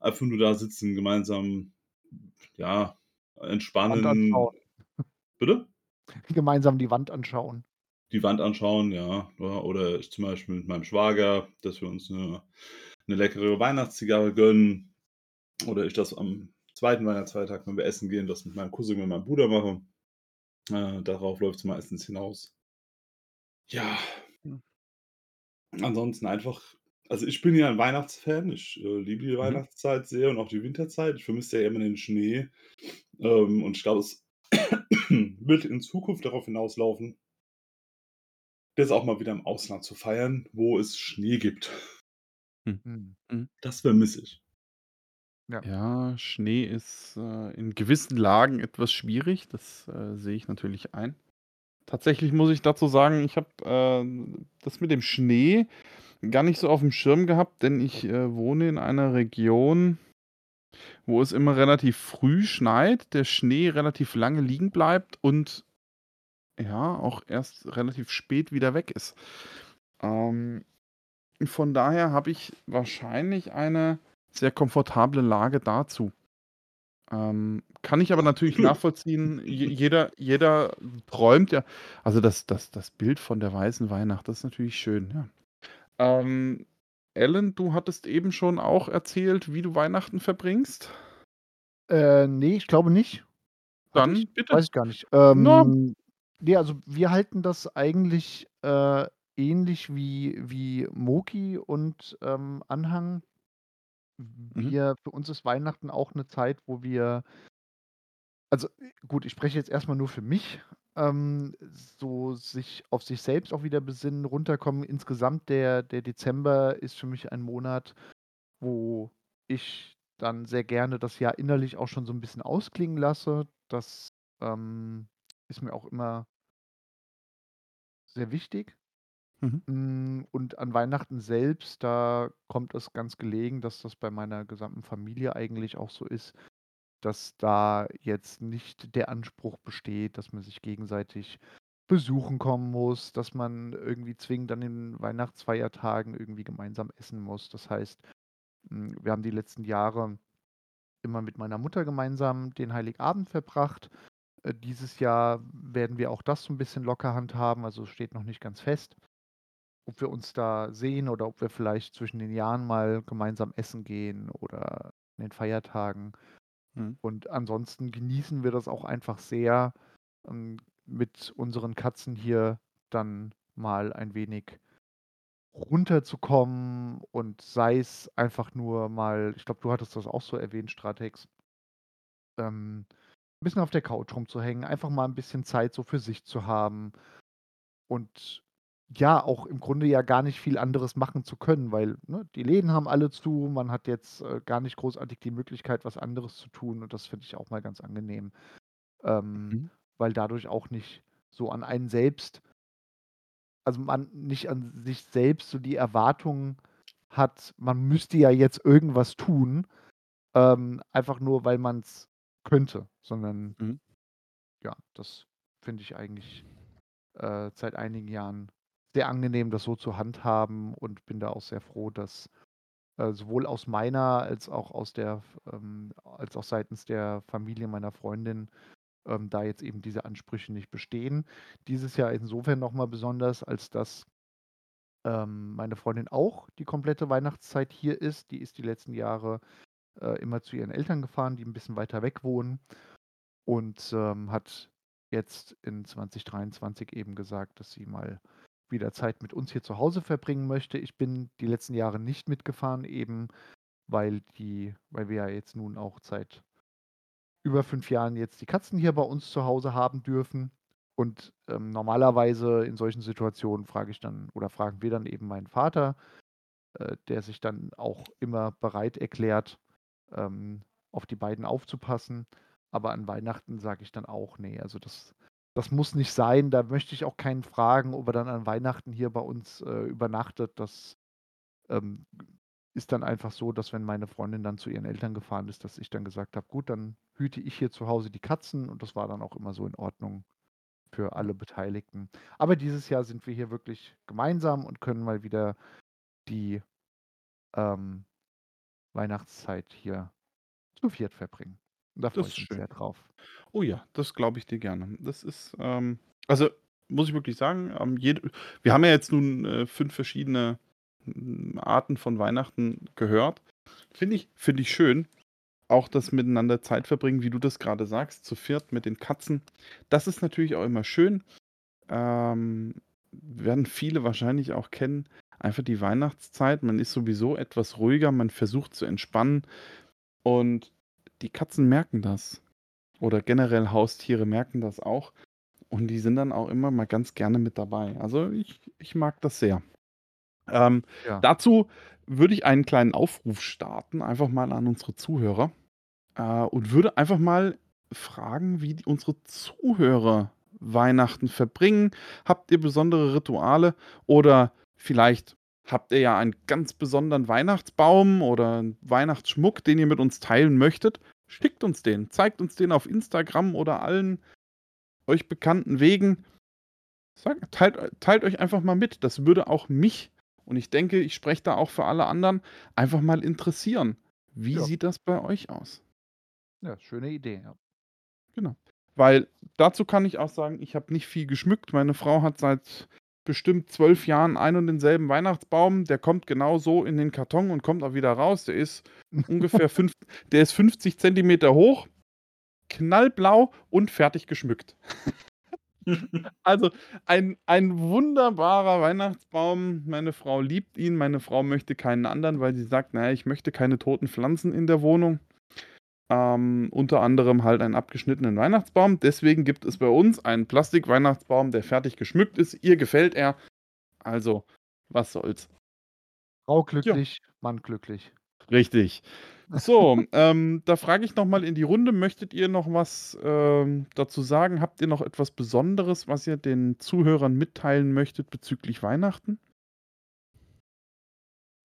einfach nur da sitzen, gemeinsam, ja, entspannen. Bitte? Gemeinsam die Wand anschauen. Die Wand anschauen, ja. Oder ich zum Beispiel mit meinem Schwager, dass wir uns 'ne 'ne leckere Weihnachtszigarre gönnen. Oder ich das am zweiten Weihnachtsfeiertag, wenn wir essen gehen, das mit meinem Cousin und meinem Bruder mache. Äh, darauf läuft's meistens hinaus. Ja. Hm. Ansonsten einfach also ich bin ja 'n Weihnachtsfan. Ich, äh, liebe die Mhm. Weihnachtszeit sehr und auch die Winterzeit. Ich vermisse ja immer den Schnee. Ähm, und ich glaube, es wird in Zukunft darauf hinauslaufen das auch mal wieder im Ausland zu feiern, wo es Schnee gibt. Hm. Mhm. Mhm. Das vermisse ich. Ja. Ja, Schnee ist, äh, in gewissen Lagen etwas schwierig. Das, äh, sehe ich natürlich ein. Tatsächlich muss ich dazu sagen, ich habe, äh, das mit dem Schnee gar nicht so aufm Schirm gehabt, denn ich, äh, wohne in einer Region wo es immer relativ früh schneit, der Schnee relativ lange liegen bleibt und ja, auch erst relativ spät wieder weg ist. Ähm, von daher habe ich wahrscheinlich eine sehr komfortable Lage dazu. Ähm, kann ich aber natürlich nachvollziehen. Je jeder jeder träumt ja also das das das Bild von der weißen Weihnacht, das ist natürlich schön, ja. Ähm, Alan, du hattest eben schon auch erzählt, wie du Weihnachten verbringst? Äh, ne, ich glaube nicht. Dann ich? bitte. Weiß ich gar nicht. Ähm, ne, also wir halten das eigentlich, äh, ähnlich wie wie Moki und, ähm, Anhang. Mhm. Wir für uns ist Weihnachten auch 'ne Zeit, wo wir Also, äh, gut, ich spreche jetzt erstmal nur für mich. Ähm, so sich auf sich selbst auch wieder besinnen, runterkommen. Insgesamt der der Dezember ist für mich ein Monat, wo ich dann sehr gerne das Jahr innerlich auch schon so ein bisschen ausklingen lasse. Das, ähm, ist mir auch immer sehr wichtig. Mhm. Hm, und an Weihnachten selbst, da kommt es ganz gelegen, dass das bei meiner gesamten Familie eigentlich auch so ist, dass da jetzt nicht der Anspruch besteht, dass man sich gegenseitig besuchen kommen muss, dass man irgendwie zwingend an den Weihnachtsfeiertagen irgendwie gemeinsam essen muss. Das heißt, hm, wir haben die letzten Jahre immer mit meiner Mutter gemeinsam den Heiligabend verbracht. Äh, dieses Jahr werden wir auch das so ein bisschen locker handhaben, also, steht noch nicht ganz fest, ob wir uns da sehen oder ob wir vielleicht zwischen den Jahren mal gemeinsam essen gehen oder an den Feiertagen. Mhm. Und ansonsten genießen wir das auch einfach sehr, ähm, mit unseren Katzen hier dann mal ein wenig runterzukommen und sei es einfach nur mal ich glaube, du hattest das auch so erwähnt, Stratex ähm, 'n bisschen auf der Couch rumzuhängen, einfach mal ein bisschen Zeit so für sich zu haben und ja, auch im Grunde ja gar nicht viel anderes machen zu können, weil, ne, die Läden haben alle zu, man hat jetzt, äh, gar nicht großartig die Möglichkeit, was anderes zu tun und das finde ich auch mal ganz angenehm, ähm, Mhm. weil dadurch auch nicht so an einen selbst also, man nicht an sich selbst so die Erwartung hat, man müsste ja jetzt irgendwas tun, ähm, einfach nur, weil man es könnte, sondern Mhm. ja, das finde ich eigentlich, äh, seit einigen Jahren sehr angenehm, das so zu handhaben und bin da auch sehr froh, dass, äh, sowohl aus meiner als auch aus der ähm, als auch seitens der Familie meiner Freundin, ähm, da jetzt eben diese Ansprüche nicht bestehen. Dieses Jahr insofern noch mal besonders, als dass, ähm, meine Freundin auch die komplette Weihnachtszeit hier ist. Die ist die letzten Jahre, äh, immer zu ihren Eltern gefahren, die ein bisschen weiter weg wohnen und, ähm, hat jetzt in 2023 eben gesagt, dass sie mal wieder Zeit mit uns hier zu Hause verbringen möchte. Ich bin die letzten Jahre nicht mitgefahren, eben weil die weil wir ja jetzt nun auch seit über 5 Jahren jetzt die Katzen hier bei uns zu Hause haben dürfen. Und, ähm, normalerweise in solchen Situationen frage ich dann oder fragen wir dann eben meinen Vater, äh, der sich dann auch immer bereit erklärt, ähm, auf die beiden aufzupassen. Aber an Weihnachten sage ich dann auch: nee, also das das muss nicht sein. Da möchte ich auch keinen fragen, ob er dann an Weihnachten hier bei uns, äh, übernachtet. Das, ähm, ist dann einfach so, dass wenn meine Freundin dann zu ihren Eltern gefahren ist, dass ich dann gesagt habe: „Gut, dann hüte ich hier zu Hause die Katzen“ und das war dann auch immer so in Ordnung für alle Beteiligten. Aber dieses Jahr sind wir hier wirklich gemeinsam und können mal wieder die, ähm, Weihnachtszeit hier zu viert verbringen. Da freue Das ist ich mich schön. sehr drauf. Oh ja, das glaube ich dir gerne. Das ist, ähm also, muss ich wirklich sagen, ähm, jede wir haben ja jetzt nun, äh, 5 verschiedene, hm, Arten von Weihnachten gehört. Finde ich finde ich schön. Auch das miteinander Zeit verbringen, wie du das gerade sagst, zu viert mit den Katzen. Das ist natürlich auch immer schön. Ähm, werden viele wahrscheinlich auch kennen. Einfach die Weihnachtszeit. Man ist sowieso etwas ruhiger, man versucht zu entspannen und die Katzen merken das. Oder generell Haustiere merken das auch. Und die sind dann auch immer mal ganz gerne mit dabei. Also ich, ich mag das sehr. Ähm, Ja. dazu würde ich einen kleinen Aufruf starten, einfach mal an unsere Zuhörer. Äh, und würde einfach mal fragen, wie die, unsere Zuhörer Weihnachten verbringen. Habt ihr besondere Rituale oder vielleicht habt ihr ja einen ganz besonderen Weihnachtsbaum oder einen Weihnachtsschmuck, den ihr mit uns teilen möchtet? Schickt uns den, zeigt uns den auf Instagram oder allen euch bekannten Wegen. Sagt, teilt, teilt euch einfach mal mit. Das würde auch mich, und ich denke, ich spreche da auch für alle anderen, einfach mal interessieren. Wie Ja. sieht das bei euch aus? Ja, schöne Idee, ja. Genau. Weil dazu kann ich auch sagen, ich habe nicht viel geschmückt. Meine Frau hat seit bestimmt zwölf Jahren einen und denselben Weihnachtsbaum. Der kommt genau so in den Karton und kommt auch wieder raus. Der ist ungefähr fünf, der ist 50 Zentimeter hoch, knallblau und fertig geschmückt. Also ein, ein wunderbarer Weihnachtsbaum. Meine Frau liebt ihn. Meine Frau möchte keinen anderen, weil sie sagt, naja, ich möchte keine toten Pflanzen in der Wohnung. Ähm, unter anderem halt einen abgeschnittenen Weihnachtsbaum. Deswegen gibt es bei uns einen Plastik-Weihnachtsbaum, der fertig geschmückt ist. Ihr gefällt er. Also, was soll's. Frau Ja. glücklich, Mann glücklich. Richtig. So, ähm, da frage ich noch mal in die Runde, möchtet ihr noch was, ähm, dazu sagen? Habt ihr noch etwas Besonderes, was ihr den Zuhörern mitteilen möchtet bezüglich Weihnachten?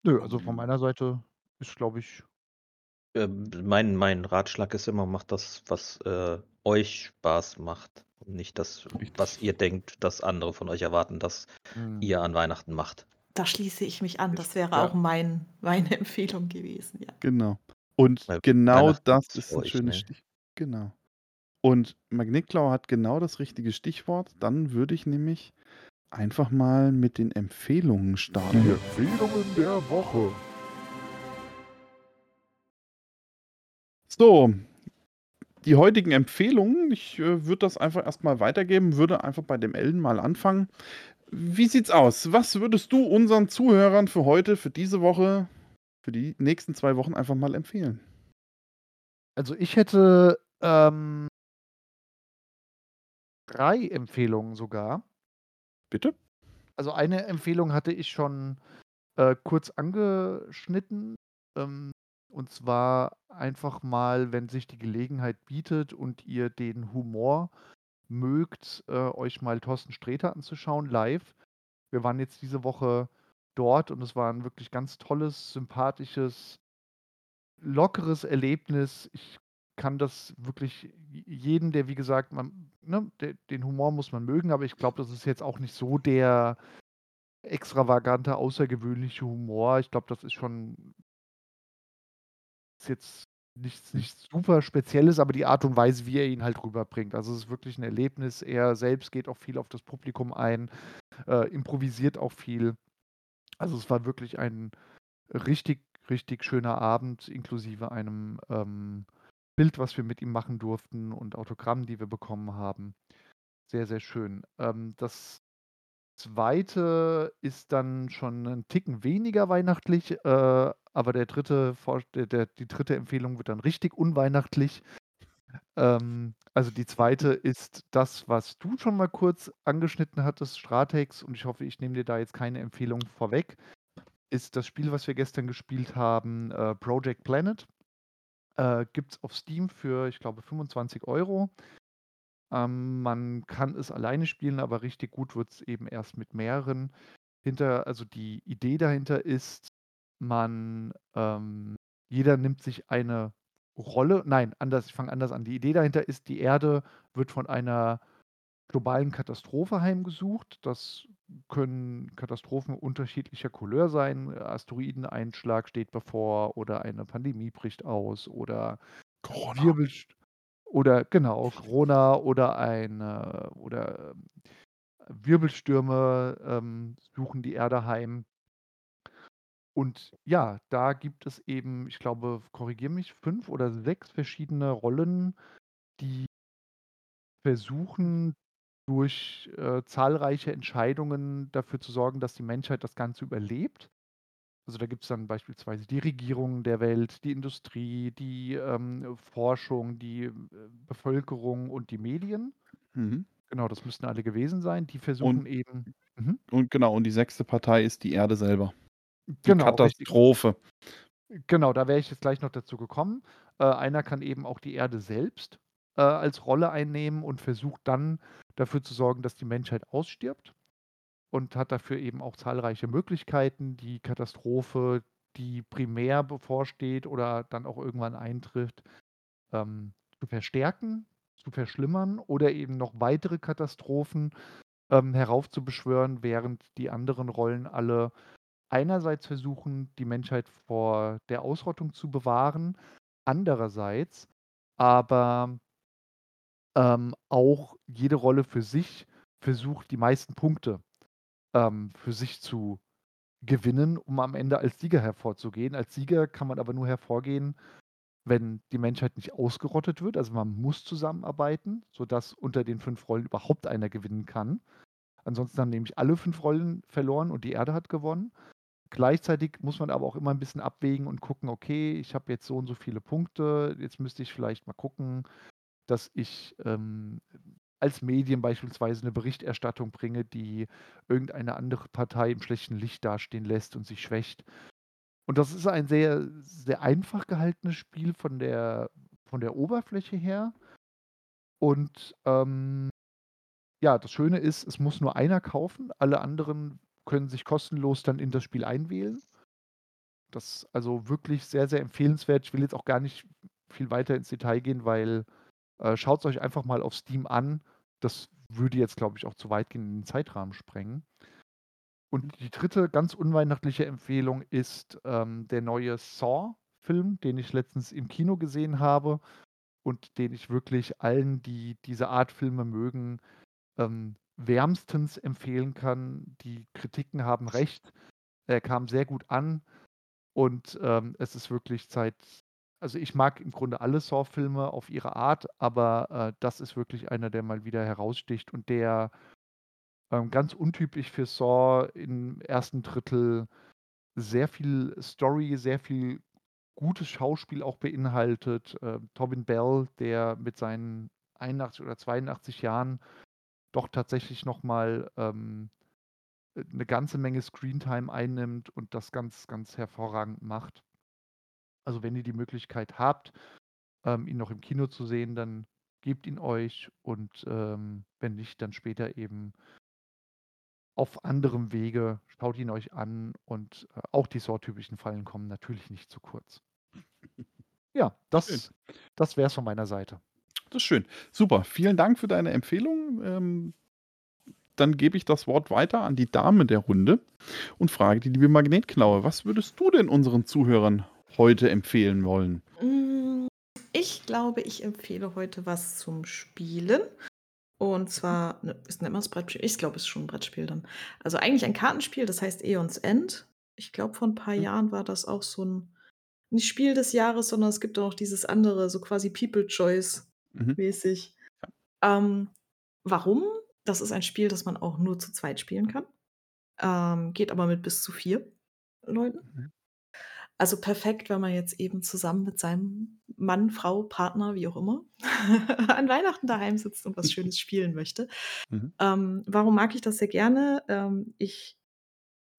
Nö, also von meiner Seite ist, glaube ich Ähm, mein mein Ratschlag ist immer, macht das, was, äh, euch Spaß macht und nicht das, was ihr denkt, dass andere von euch erwarten, dass Mhm. ihr an Weihnachten macht. Da schließe ich mich an. Das wäre ja. auch mein meine Empfehlung gewesen, ja. Genau. Und Weil genau das ist ist für 'n euch, schönes ne? Stich genau. Und Magnetklaue hat genau das richtige Stichwort. Dann würde ich nämlich einfach mal mit den Empfehlungen Die starten. Empfehlungen der Woche. So, die heutigen Empfehlungen, ich, äh, würde das einfach erst mal weitergeben, würde einfach bei dem Elden mal anfangen. Wie sieht's aus? Was würdest du unseren Zuhörern für heute, für diese Woche, für die nächsten 2 Wochen einfach mal empfehlen? Also, ich hätte, ähm 3 Empfehlungen sogar. Bitte? Also, eine Empfehlung hatte ich schon, äh, kurz angeschnitten, ähm, und zwar einfach mal, wenn sich die Gelegenheit bietet und ihr den Humor mögt, äh, euch mal Thorsten Sträter anzuschauen live. Wir waren jetzt diese Woche dort und es war 'n wirklich ganz tolles, sympathisches, lockeres Erlebnis. Ich kann das wirklich jeden, der wie gesagt, man ne, de den Humor muss man mögen, aber ich glaube, das ist jetzt auch nicht so der extravagante, außergewöhnliche Humor. Ich glaube, das ist schon ist jetzt nichts nichts super Spezielles, aber die Art und Weise, wie er ihn halt rüberbringt. Also, es ist wirklich 'n Erlebnis. Er selbst geht auch viel auf das Publikum ein, äh, improvisiert auch viel. Also, es war wirklich ein richtig, richtig schöner Abend inklusive einem, ähm, Bild, was wir mit ihm machen durften und Autogrammen, die wir bekommen haben. Sehr, sehr schön. Ähm, das 2. ist dann schon 'nen Ticken weniger weihnachtlich, äh, aber der 3. Vorsch der der die 3. Empfehlung wird dann richtig unweihnachtlich. Ähm, also, die 2. ist das, was du schon mal kurz angeschnitten hattest, Stratex, und ich hoffe, ich nehme dir da jetzt keine Empfehlung vorweg, ist das Spiel, was wir gestern gespielt haben, äh, Project Planet. Äh, gibt's auf Steam für, ich glaube, 25 €. Ähm, man kann es alleine spielen, aber richtig gut wird's eben erst mit mehreren. Hinter also, die Idee dahinter ist, man, ähm jeder nimmt sich eine Rolle nein, anders, ich fange anders an. Die Idee dahinter ist, die Erde wird von einer globalen Katastrophe heimgesucht. Das können Katastrophen unterschiedlicher Couleur sein. Asteroideneinschlag steht bevor oder eine Pandemie bricht aus oder Corona. Wirbelst oder genau, Corona oder eine oder, ähm, Wirbelstürme, ähm, suchen die Erde heim. Und ja, da gibt es eben, ich glaube, korrigiere mich, 5 oder 6 verschiedene Rollen, die versuchen, durch, äh, zahlreiche Entscheidungen dafür zu sorgen, dass die Menschheit das Ganze überlebt. Also, da gibt's dann beispielsweise die Regierungen der Welt, die Industrie, die, ähm, Forschung, die, äh, Bevölkerung und die Medien. Mhm. Genau, das müssten alle gewesen sein. Die Und versuchen eben mhm. und genau, und die 6. Partei ist die Erde selber. Die Genau, richtig. Katastrophe. Genau, da wäre ich jetzt gleich noch dazu gekommen. Äh, einer kann eben auch die Erde selbst, äh, als Rolle einnehmen und versucht dann dafür zu sorgen, dass die Menschheit ausstirbt und hat dafür eben auch zahlreiche Möglichkeiten, die Katastrophe, die primär bevorsteht oder dann auch irgendwann eintrifft, ähm, zu verstärken, zu verschlimmern oder eben noch weitere Katastrophen, ähm, heraufzubeschwören, während die anderen Rollen alle einerseits versuchen, die Menschheit vor der Ausrottung zu bewahren, andererseits aber ähm, auch jede Rolle für sich versucht, die meisten Punkte, ähm, für sich zu gewinnen, um am Ende als Sieger hervorzugehen. Als Sieger kann man aber nur hervorgehen, wenn die Menschheit nicht ausgerottet wird. Also, man muss zusammenarbeiten, sodass unter den 5 Rollen überhaupt einer gewinnen kann. Ansonsten haben nämlich alle 5 Rollen verloren und die Erde hat gewonnen. Gleichzeitig muss man aber auch immer ein bisschen abwägen und gucken: „Okay, ich habe jetzt so und so viele Punkte. Jetzt müsste ich vielleicht mal gucken, dass ich, ähm, als Medien beispielsweise eine Berichterstattung bringe, die irgendeine andere Partei im schlechten Licht dastehen lässt und sich schwächt.“ Und das ist ein sehr sehr einfach gehaltenes Spiel von der von der Oberfläche her. Und, ähm, ja, das Schöne ist, es muss nur einer kaufen. Alle anderen können sich kostenlos dann in das Spiel einwählen. Das also wirklich sehr, sehr empfehlenswert. Ich will jetzt auch gar nicht viel weiter ins Detail gehen, weil, äh, schaut's euch einfach mal auf Steam an. Das würde jetzt, glaube ich, auch zu weit gehen in den Zeitrahmen sprengen. Und die dritte ganz unweihnachtliche Empfehlung ist, ähm, der neue Saw-Film, den ich letztens im Kino gesehen habe und den ich wirklich allen, die diese Art Filme mögen, ähm, wärmstens empfehlen kann. Die Kritiken haben recht. Er kam sehr gut an und, ähm, es ist wirklich Zeit also, ich mag im Grunde alle Saw-Filme auf ihre Art, aber, äh, das ist wirklich einer, der mal wieder heraussticht und der, ähm, ganz untypisch für Saw im ersten Drittel sehr viel Story, sehr viel gutes Schauspiel auch beinhaltet. Ähm, Tobin Bell, der mit seinen 81 oder 82 Jahren doch tatsächlich noch mal, ähm, äh, 'ne ganze Menge Screentime einnimmt und das ganz, ganz hervorragend macht. Also, wenn ihr die Möglichkeit habt, ähm, ihn noch im Kino zu sehen, dann gebt ihn euch und, ähm, wenn nicht, dann später eben auf anderem Wege. Schaut ihn euch an und, äh, auch die Saw-typischen Fallen kommen natürlich nicht zu kurz. Ja, Schön. das das wär's von meiner Seite. Das ist schön. Super, vielen Dank für deine Empfehlung. Ähm, dann gebe ich das Wort weiter an die Dame der Runde und frage die liebe Magnetknaue: Was würdest du denn unseren Zuhörern heute empfehlen wollen? Hm, ich glaube, ich empfehle heute was zum Spielen. Und zwar, ne, ist nennt man's Brettspiel? Ich glaube, es ist schon 'n Brettspiel dann. Also, eigentlich ein Kartenspiel, das heißt Aeons End. Ich glaube, vor 'n paar Mhm. Jahren war das auch so 'n nicht Spiel des Jahres, sondern es gibt auch noch dieses andere, so quasi People Choice Mhm. mäßig. Ja. Ähm, warum? Das ist ein Spiel, das man auch nur zu zweit spielen kann. Ähm, geht aber mit bis zu 4 Leuten. Mhm. Also, perfekt, wenn man jetzt eben zusammen mit seinem Mann, Frau, Partner, wie auch immer, an Weihnachten daheim sitzt und was Schönes spielen möchte. Mhm. Ähm, warum mag ich das sehr gerne? Ähm, ich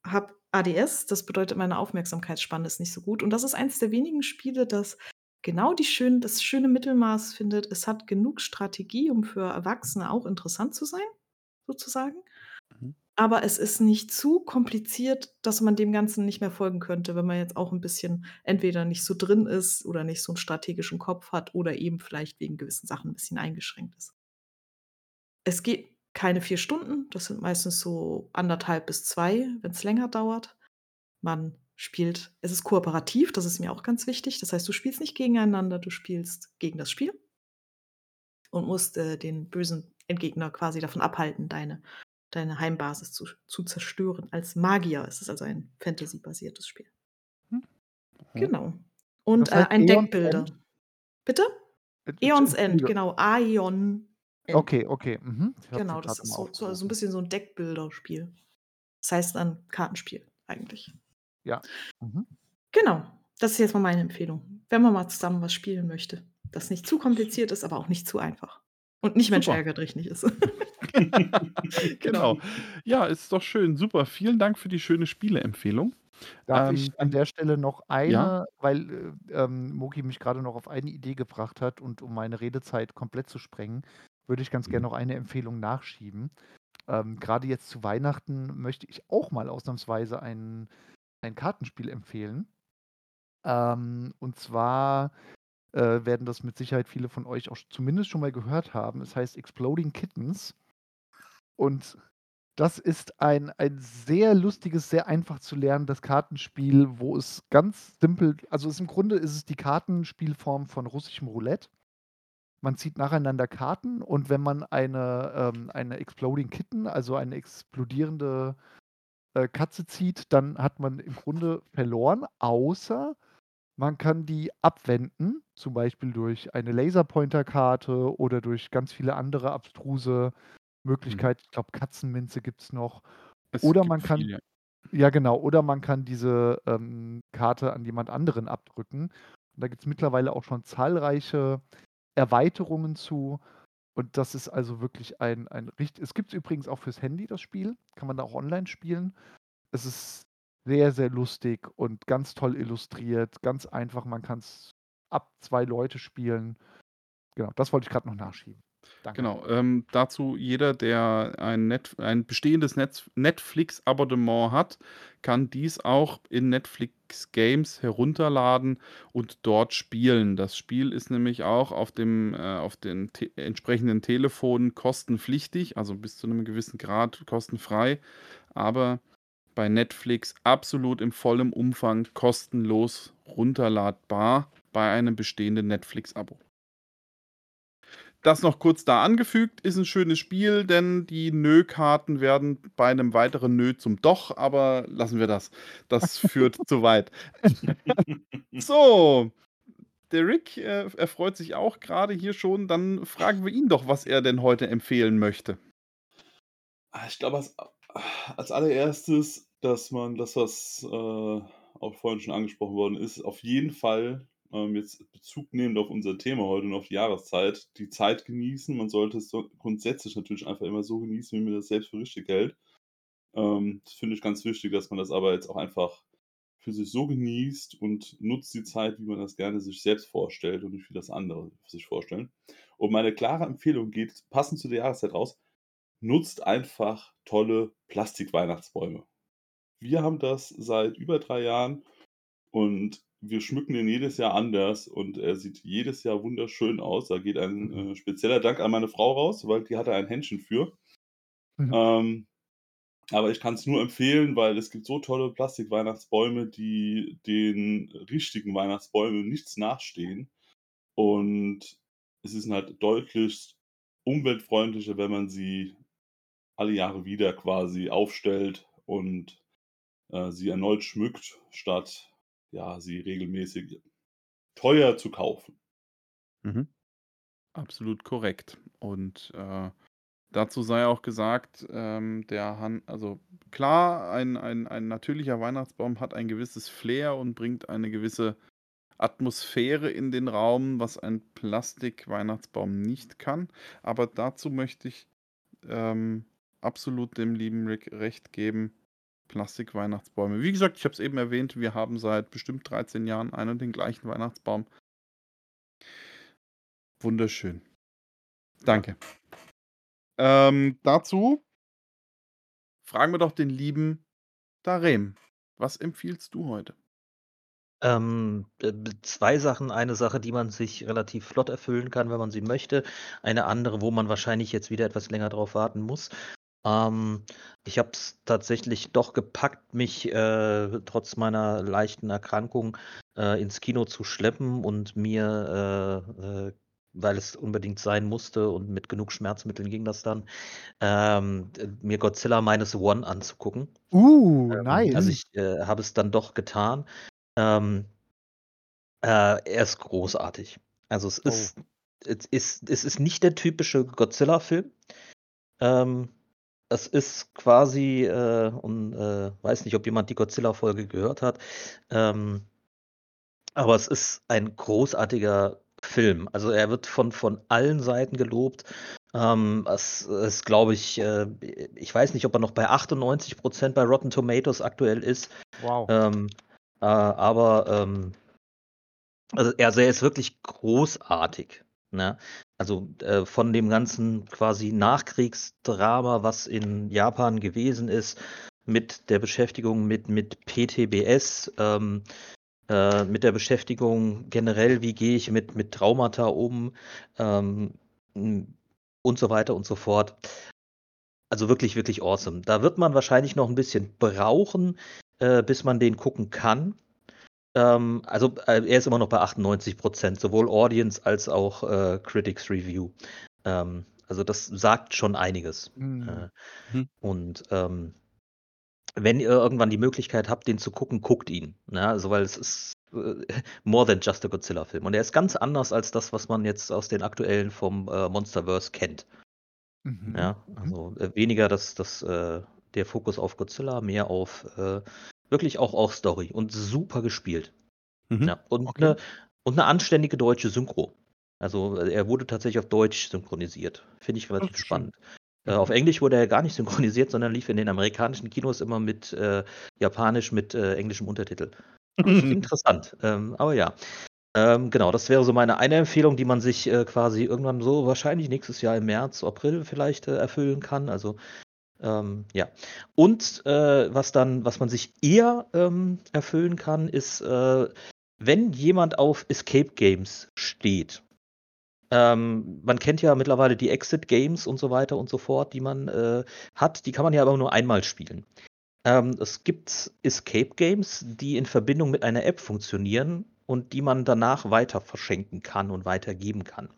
habe ADS, das bedeutet, meine Aufmerksamkeitsspanne ist nicht so gut. Und das ist eins der wenigen Spiele, das genau die schön das schöne Mittelmaß findet. Es hat genug Strategie, um für Erwachsene auch interessant zu sein, sozusagen. Mhm. Aber es ist nicht zu kompliziert, dass man dem Ganzen nicht mehr folgen könnte, wenn man jetzt auch 'n bisschen entweder nicht so drin ist oder nicht so 'n strategischen Kopf hat oder eben vielleicht wegen gewissen Sachen 'n bisschen eingeschränkt ist. Es geht keine 4 Stunden, das sind meistens so 1,5 bis 2, wenn's länger dauert. Man spielt es ist kooperativ, das ist mir auch ganz wichtig. Das heißt, du spielst nicht gegeneinander, du spielst gegen das Spiel und musst, äh, den bösen Endgegner quasi davon abhalten, deine deine Heimbasis zu zu zerstören als Magier. Es ist also ein Fantasy-basiertes Spiel. Hm. Mhm. Genau. Und, Das äh, ein. End? Bitte? Äh, Aeons End, Entschuldige. genau. Aeon End. Okay, okay, mhm. Es Genau, das ist so so so 'n aufgerufen. bisschen so 'n Deckbuilder-Spiel. Das heißt dann Kartenspiel eigentlich. Ja, mhm. Genau, das ist jetzt mal meine Empfehlung, wenn man mal zusammen was spielen möchte, das nicht zu kompliziert ist, aber auch nicht zu einfach. Und nicht Mensch dich nicht ist. Genau. Genau. Ja, ist doch schön. Super. Vielen Dank für die schöne Spieleempfehlung. Darf Ähm, ich an der Stelle noch Ja? eine weil, äh, ähm, Moki mich grade noch auf eine Idee gebracht hat und um meine Redezeit komplett zu sprengen, würde ich ganz gern noch eine Empfehlung nachschieben. Ähm, grade jetzt zu Weihnachten möchte ich auch mal ausnahmsweise ein ein Kartenspiel empfehlen. Ähm, und zwar, äh, werden das mit Sicherheit viele von euch auch zumindest schon mal gehört haben. Es heißt Exploding Kittens. Und das ist ein ein sehr lustiges, sehr einfach zu lernendes Kartenspiel, wo es ganz simpel also, es im Grunde ist es die Kartenspielform von russischem Roulette. Man zieht nacheinander Karten und wenn man eine ähm, eine Exploding Kitten, also eine explodierende, äh, Katze zieht, dann hat man im Grunde verloren, außer man kann die abwenden, zum Beispiel durch eine Laserpointer-Karte oder durch ganz viele andere abstruse Mhm. Möglichkeiten. Ich glaube, Katzenminze gibt's noch. Es Oder gibt man kann viel, ja. Ja, genau. Oder man kann diese ähm, Karte an jemand anderen abdrücken. Und da gibt es mittlerweile auch schon zahlreiche Erweiterungen zu. Und das ist also wirklich ein, ein richtig. Es gibt es übrigens auch fürs Handy, das Spiel. Kann man da auch online spielen. Es ist sehr, sehr lustig und ganz toll illustriert. Ganz einfach. Man kann es ab zwei Leute spielen. Genau, das wollte ich gerade noch nachschieben. Danke. Genau, ähm, dazu jeder, der ein, Net ein bestehendes Netflix-Abonnement hat, kann dies auch in Netflix Games herunterladen und dort spielen. Das Spiel ist nämlich auch auf dem äh, auf den te entsprechenden Telefonen kostenpflichtig, also bis zu einem gewissen Grad kostenfrei, aber bei Netflix absolut im vollen Umfang kostenlos runterladbar bei einem bestehenden Netflix-Abo. Das noch kurz da angefügt, ist ein schönes Spiel, denn die Nö-Karten werden bei einem weiteren Nö zum Doch, aber lassen wir das. Das führt zu weit. So, der Rick, äh, er freut sich auch gerade hier schon. Dann fragen wir ihn doch, was er denn heute empfehlen möchte. Ah, ich glaube, als, als allererstes, dass man das, was äh, auch vorhin schon angesprochen worden ist, auf jeden Fall ähm, jetzt Bezug nehmend auf unser Thema heute und auf die Jahreszeit, die Zeit genießen. Man sollte es so grundsätzlich natürlich einfach immer so genießen, wie man das selbst für richtig hält. Ähm, das finde ich ganz wichtig, dass man das aber jetzt auch einfach für sich so genießt und nutzt die Zeit, wie man das gerne sich selbst vorstellt und nicht wie das andere sich vorstellen. Und meine klare Empfehlung geht passend zu der Jahreszeit raus, nutzt einfach tolle Plastik-Weihnachtsbäume. Wir haben das seit über drei Jahren und wir schmücken den jedes Jahr anders und er sieht jedes Jahr wunderschön aus. Da geht ein Mhm. äh, spezieller Dank an meine Frau raus, weil die hat da ein Händchen für. Mhm. Ähm, aber ich kann es nur empfehlen, weil es gibt so tolle Plastik-Weihnachtsbäume, die den richtigen Weihnachtsbäumen nichts nachstehen. Und es ist halt deutlich umweltfreundlicher, wenn man sie alle Jahre wieder quasi aufstellt und äh, sie erneut schmückt, statt ja, sie regelmäßig teuer zu kaufen. Mhm. Absolut korrekt. Und äh, dazu sei auch gesagt, ähm, der Han also klar, ein, ein, ein natürlicher Weihnachtsbaum hat ein gewisses Flair und bringt eine gewisse Atmosphäre in den Raum, was ein Plastik-Weihnachtsbaum nicht kann. Aber dazu möchte ich ähm, absolut dem lieben Rick recht geben. Plastik-Weihnachtsbäume. Wie gesagt, ich habe es eben erwähnt, wir haben seit bestimmt 13 Jahren einen und den gleichen Weihnachtsbaum. Wunderschön. Danke. Ähm, dazu fragen wir doch den lieben Darem. Was empfiehlst du heute? Ähm, äh, 2 Sachen. Eine Sache, die man sich relativ flott erfüllen kann, wenn man sie möchte. Eine andere, wo man wahrscheinlich jetzt wieder etwas länger drauf warten muss. Ähm, ich habe es tatsächlich doch gepackt, mich, äh, trotz meiner leichten Erkrankung, äh, ins Kino zu schleppen und mir, äh, äh, weil es unbedingt sein musste und mit genug Schmerzmitteln ging das dann, ähm, mir Godzilla Minus One anzugucken. Uh, Ähm, also, nice. ich, äh, habe es dann doch getan. Ähm äh, er ist großartig. Also, es Oh. ist es ist es ist nicht der typische Godzilla-Film. Ähm, es ist quasi, äh und, äh, weiß nicht, ob jemand die Godzilla-Folge gehört hat, ähm aber es ist ein großartiger Film. Also, er wird von von allen Seiten gelobt. Ähm, es ist, glaube ich äh, ich weiß nicht, ob er noch bei 98% bei Rotten Tomatoes aktuell ist. Wow. Ähm, äh, aber, ähm also, also, er ist wirklich großartig, ne? Also, äh, von dem ganzen quasi Nachkriegsdrama, was in Japan gewesen ist, mit der Beschäftigung mit mit PTBS, ähm, äh, mit der Beschäftigung generell, wie gehe ich mit mit Traumata um, ähm, hm, und so weiter und so fort. Also, wirklich, wirklich awesome. Da wird man wahrscheinlich noch 'n bisschen brauchen, äh, bis man den gucken kann. Ähm, also, äh, er ist immer noch bei 98% sowohl Audience als auch, äh, Critics Review. Ähm, also, das sagt schon einiges. Mhm. Äh, Mhm. und, ähm, wenn ihr irgendwann die Möglichkeit habt, den zu gucken, guckt ihn, ne? Also, weil es ist, äh, more than just a Godzilla-Film. Und er ist ganz anders als das, was man jetzt aus den aktuellen vom, äh, Monsterverse kennt. Mhm. Ja, Mhm. also, äh, weniger das das, äh, der Fokus auf Godzilla, mehr auf wirklich auch auf Story und super gespielt. Mhm. Ja, und Okay. eine und 'ne anständige deutsche Synchro. Also, äh, er wurde tatsächlich auf Deutsch synchronisiert. Finde ich relativ schön. spannend. Äh, Mhm. auf Englisch wurde er gar nicht synchronisiert, sondern lief in den amerikanischen Kinos immer mit äh, Japanisch mit äh, englischem Untertitel. Interessant. Ähm, aber ja. Ähm, genau, das wäre so meine eine Empfehlung, die man sich äh, quasi irgendwann so wahrscheinlich nächstes Jahr im März, April vielleicht äh, erfüllen kann. Also ähm, ja. Und äh, was dann, was man sich eher ähm, erfüllen kann, ist, äh, wenn jemand auf Escape Games steht. Ähm, man kennt ja mittlerweile die Exit Games und so weiter und so fort, die man äh, hat. Die kann man ja aber nur einmal spielen. Ähm, es gibt Escape Games, die in Verbindung mit einer App funktionieren und die man danach weiter verschenken kann und weitergeben kann.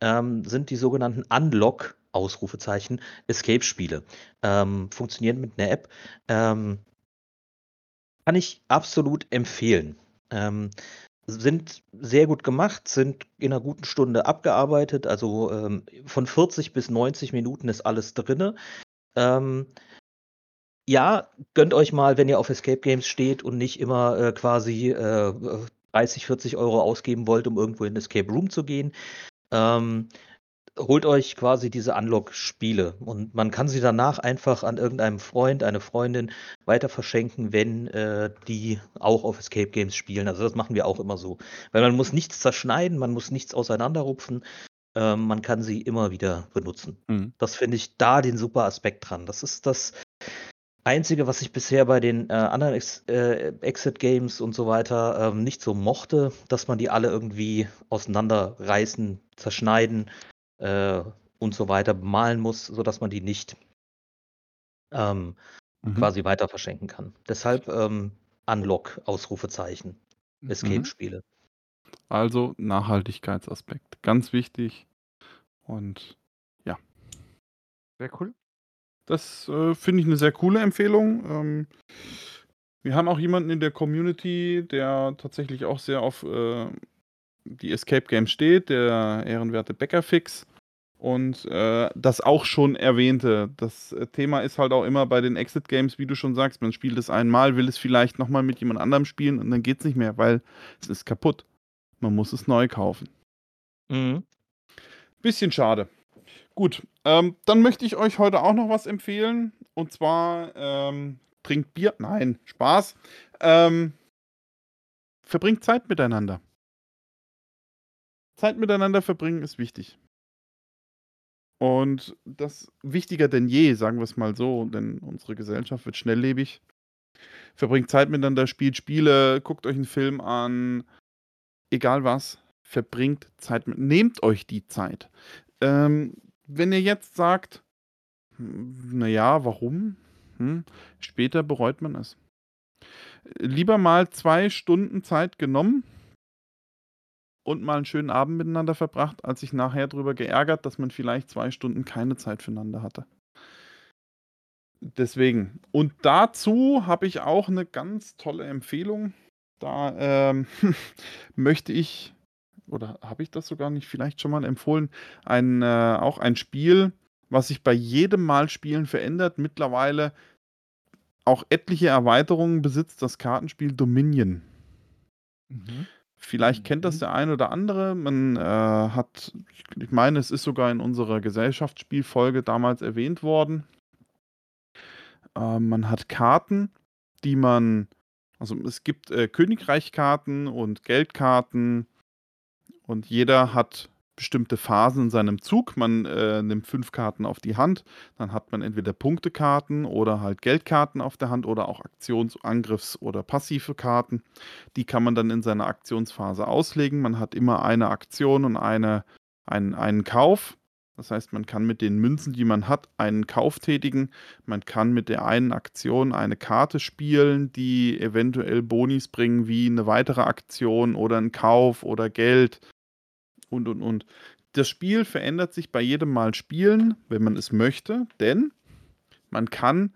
Ähm, sind die sogenannten Unlock Ausrufezeichen Escape-Spiele. Ähm, funktionieren mit einer App. Ähm, kann ich absolut empfehlen. Ähm, sind sehr gut gemacht, sind in einer guten Stunde abgearbeitet. Also ähm, von 40 bis 90 Minuten ist alles drinne. Ähm, ja, gönnt euch mal, wenn ihr auf Escape Games steht und nicht immer äh, quasi äh, 30, 40 Euro ausgeben wollt, um irgendwo in Escape Room zu gehen. Ähm, holt euch quasi diese Unlock-Spiele und man kann sie danach einfach an irgendeinem Freund, eine Freundin weiter verschenken, wenn äh, die auch auf Escape Games spielen. Also das machen wir auch immer so. Weil man muss nichts zerschneiden, man muss nichts auseinanderrupfen. Ähm, man kann sie immer wieder benutzen. Mhm. Das finde ich da den super Aspekt dran. Das ist das Einzige, was ich bisher bei den äh, anderen Ex äh, Exit-Games und so weiter ähm, nicht so mochte, dass man die alle irgendwie auseinanderreißen, zerschneiden äh, und so weiter bemalen muss, sodass man die nicht ähm, Mhm. quasi weiter verschenken kann. Deshalb ähm, Unlock, Ausrufezeichen, Mhm. Escape-Spiele. Also Nachhaltigkeitsaspekt. Ganz wichtig. Und Sehr cool. das äh, finde ich eine sehr coole Empfehlung. Ähm, wir haben auch jemanden in der Community, der tatsächlich auch sehr auf äh, die Escape Games steht, der ehrenwerte Bäckerfix. Und äh, das auch schon erwähnte. Das äh, Thema ist halt auch immer bei den Exit Games, wie du schon sagst, man spielt es einmal, will es vielleicht nochmal mit jemand anderem spielen und dann geht es nicht mehr, weil es ist kaputt. Man muss es neu kaufen. Mhm. Bisschen schade. Gut, ähm, dann möchte ich euch heute auch noch was empfehlen. Und zwar ähm, trinkt Bier. Nein, Spaß. Ähm, verbringt Zeit miteinander. Zeit miteinander verbringen ist wichtig. Und das wichtiger denn je, sagen wir es mal so, denn unsere Gesellschaft wird schnelllebig. Verbringt Zeit miteinander, spielt Spiele, guckt euch einen Film an, egal was, verbringt Zeit mit. Nehmt euch die Zeit. Ähm, wenn ihr jetzt sagt, naja, warum? Hm, später bereut man es. Lieber mal zwei Stunden Zeit genommen und mal einen schönen Abend miteinander verbracht, als sich nachher darüber geärgert, dass man vielleicht zwei Stunden keine Zeit füreinander hatte. Deswegen. Und dazu habe ich auch eine ganz tolle Empfehlung. Da ähm, möchte ich, oder habe ich das sogar nicht vielleicht schon mal empfohlen, ein, äh, auch ein Spiel, was sich bei jedem Mal Spielen verändert. Mittlerweile auch etliche Erweiterungen besitzt das Kartenspiel Dominion. Mhm. Vielleicht kennt das Mhm. der ein oder andere. Man äh, hat, ich, ich meine, es ist sogar in unserer Gesellschaftsspielfolge damals erwähnt worden. Äh, man hat Karten, die man, also es gibt äh, Königreichkarten und Geldkarten und jeder hat bestimmte Phasen in seinem Zug. Man äh, nimmt fünf Karten auf die Hand, dann hat man entweder Punktekarten oder halt Geldkarten auf der Hand oder auch Aktions-, Angriffs- oder passive Karten. Die kann man dann in seiner Aktionsphase auslegen. Man hat immer eine Aktion und eine, einen, einen Kauf. Das heißt, man kann mit den Münzen, die man hat, einen Kauf tätigen. Man kann mit der einen Aktion eine Karte spielen, die eventuell Bonis bringen, wie eine weitere Aktion oder ein Kauf oder Geld und, und, und. Das Spiel verändert sich bei jedem Mal Spielen, wenn man es möchte, denn man kann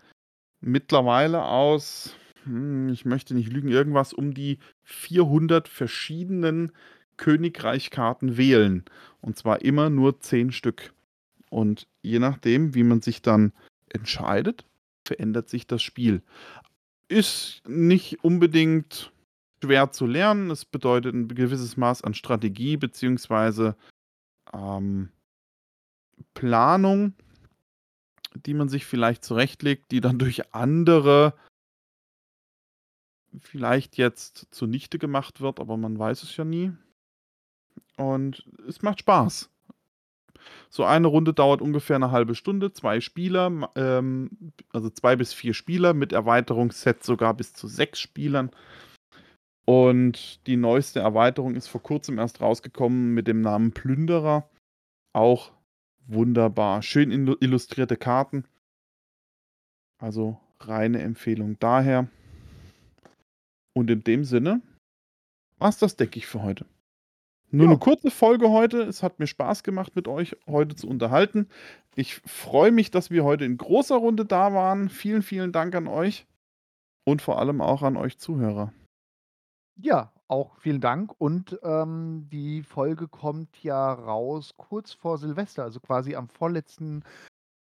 mittlerweile aus, hm, ich möchte nicht lügen, irgendwas um die 400 verschiedenen Königreichkarten wählen. Und zwar immer nur 10 Stück. Und je nachdem, wie man sich dann entscheidet, verändert sich das Spiel. Ist nicht unbedingt schwer zu lernen. Es bedeutet ein gewisses Maß an Strategie beziehungsweise ähm, Planung, die man sich vielleicht zurechtlegt, die dann durch andere vielleicht jetzt zunichte gemacht wird, aber man weiß es ja nie. Und es macht Spaß. So eine Runde dauert ungefähr eine halbe Stunde, zwei Spieler, ähm, also zwei bis vier Spieler, mit Erweiterungsset sogar bis zu sechs Spielern. Und die neueste Erweiterung ist vor kurzem erst rausgekommen mit dem Namen Plünderer. Auch wunderbar. Schön illustrierte Karten. Also reine Empfehlung daher. Und in dem Sinne war es das, denke ich, für heute. Nur Ja. eine kurze Folge heute. Es hat mir Spaß gemacht, mit euch heute zu unterhalten. Ich freue mich, dass wir heute in großer Runde da waren. Vielen, vielen Dank an euch und vor allem auch an euch Zuhörer. Ja, auch vielen Dank. Und ähm, die Folge kommt ja raus kurz vor Silvester, also quasi am vorletzten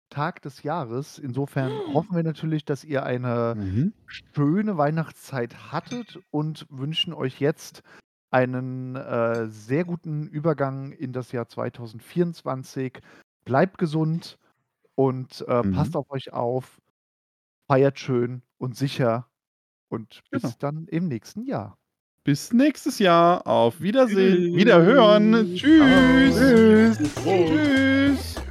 Tag des Jahres. Insofern hoffen wir natürlich, dass ihr eine Mhm. schöne Weihnachtszeit hattet und wünschen euch jetzt einen äh, sehr guten Übergang in das Jahr 2024. Bleibt gesund und äh, Mhm. passt auf euch auf, feiert schön und sicher und bis Genau. dann im nächsten Jahr. Bis nächstes Jahr. Auf Wiedersehen. Tschüss. Wiederhören. Tschüss. Ciao. Tschüss.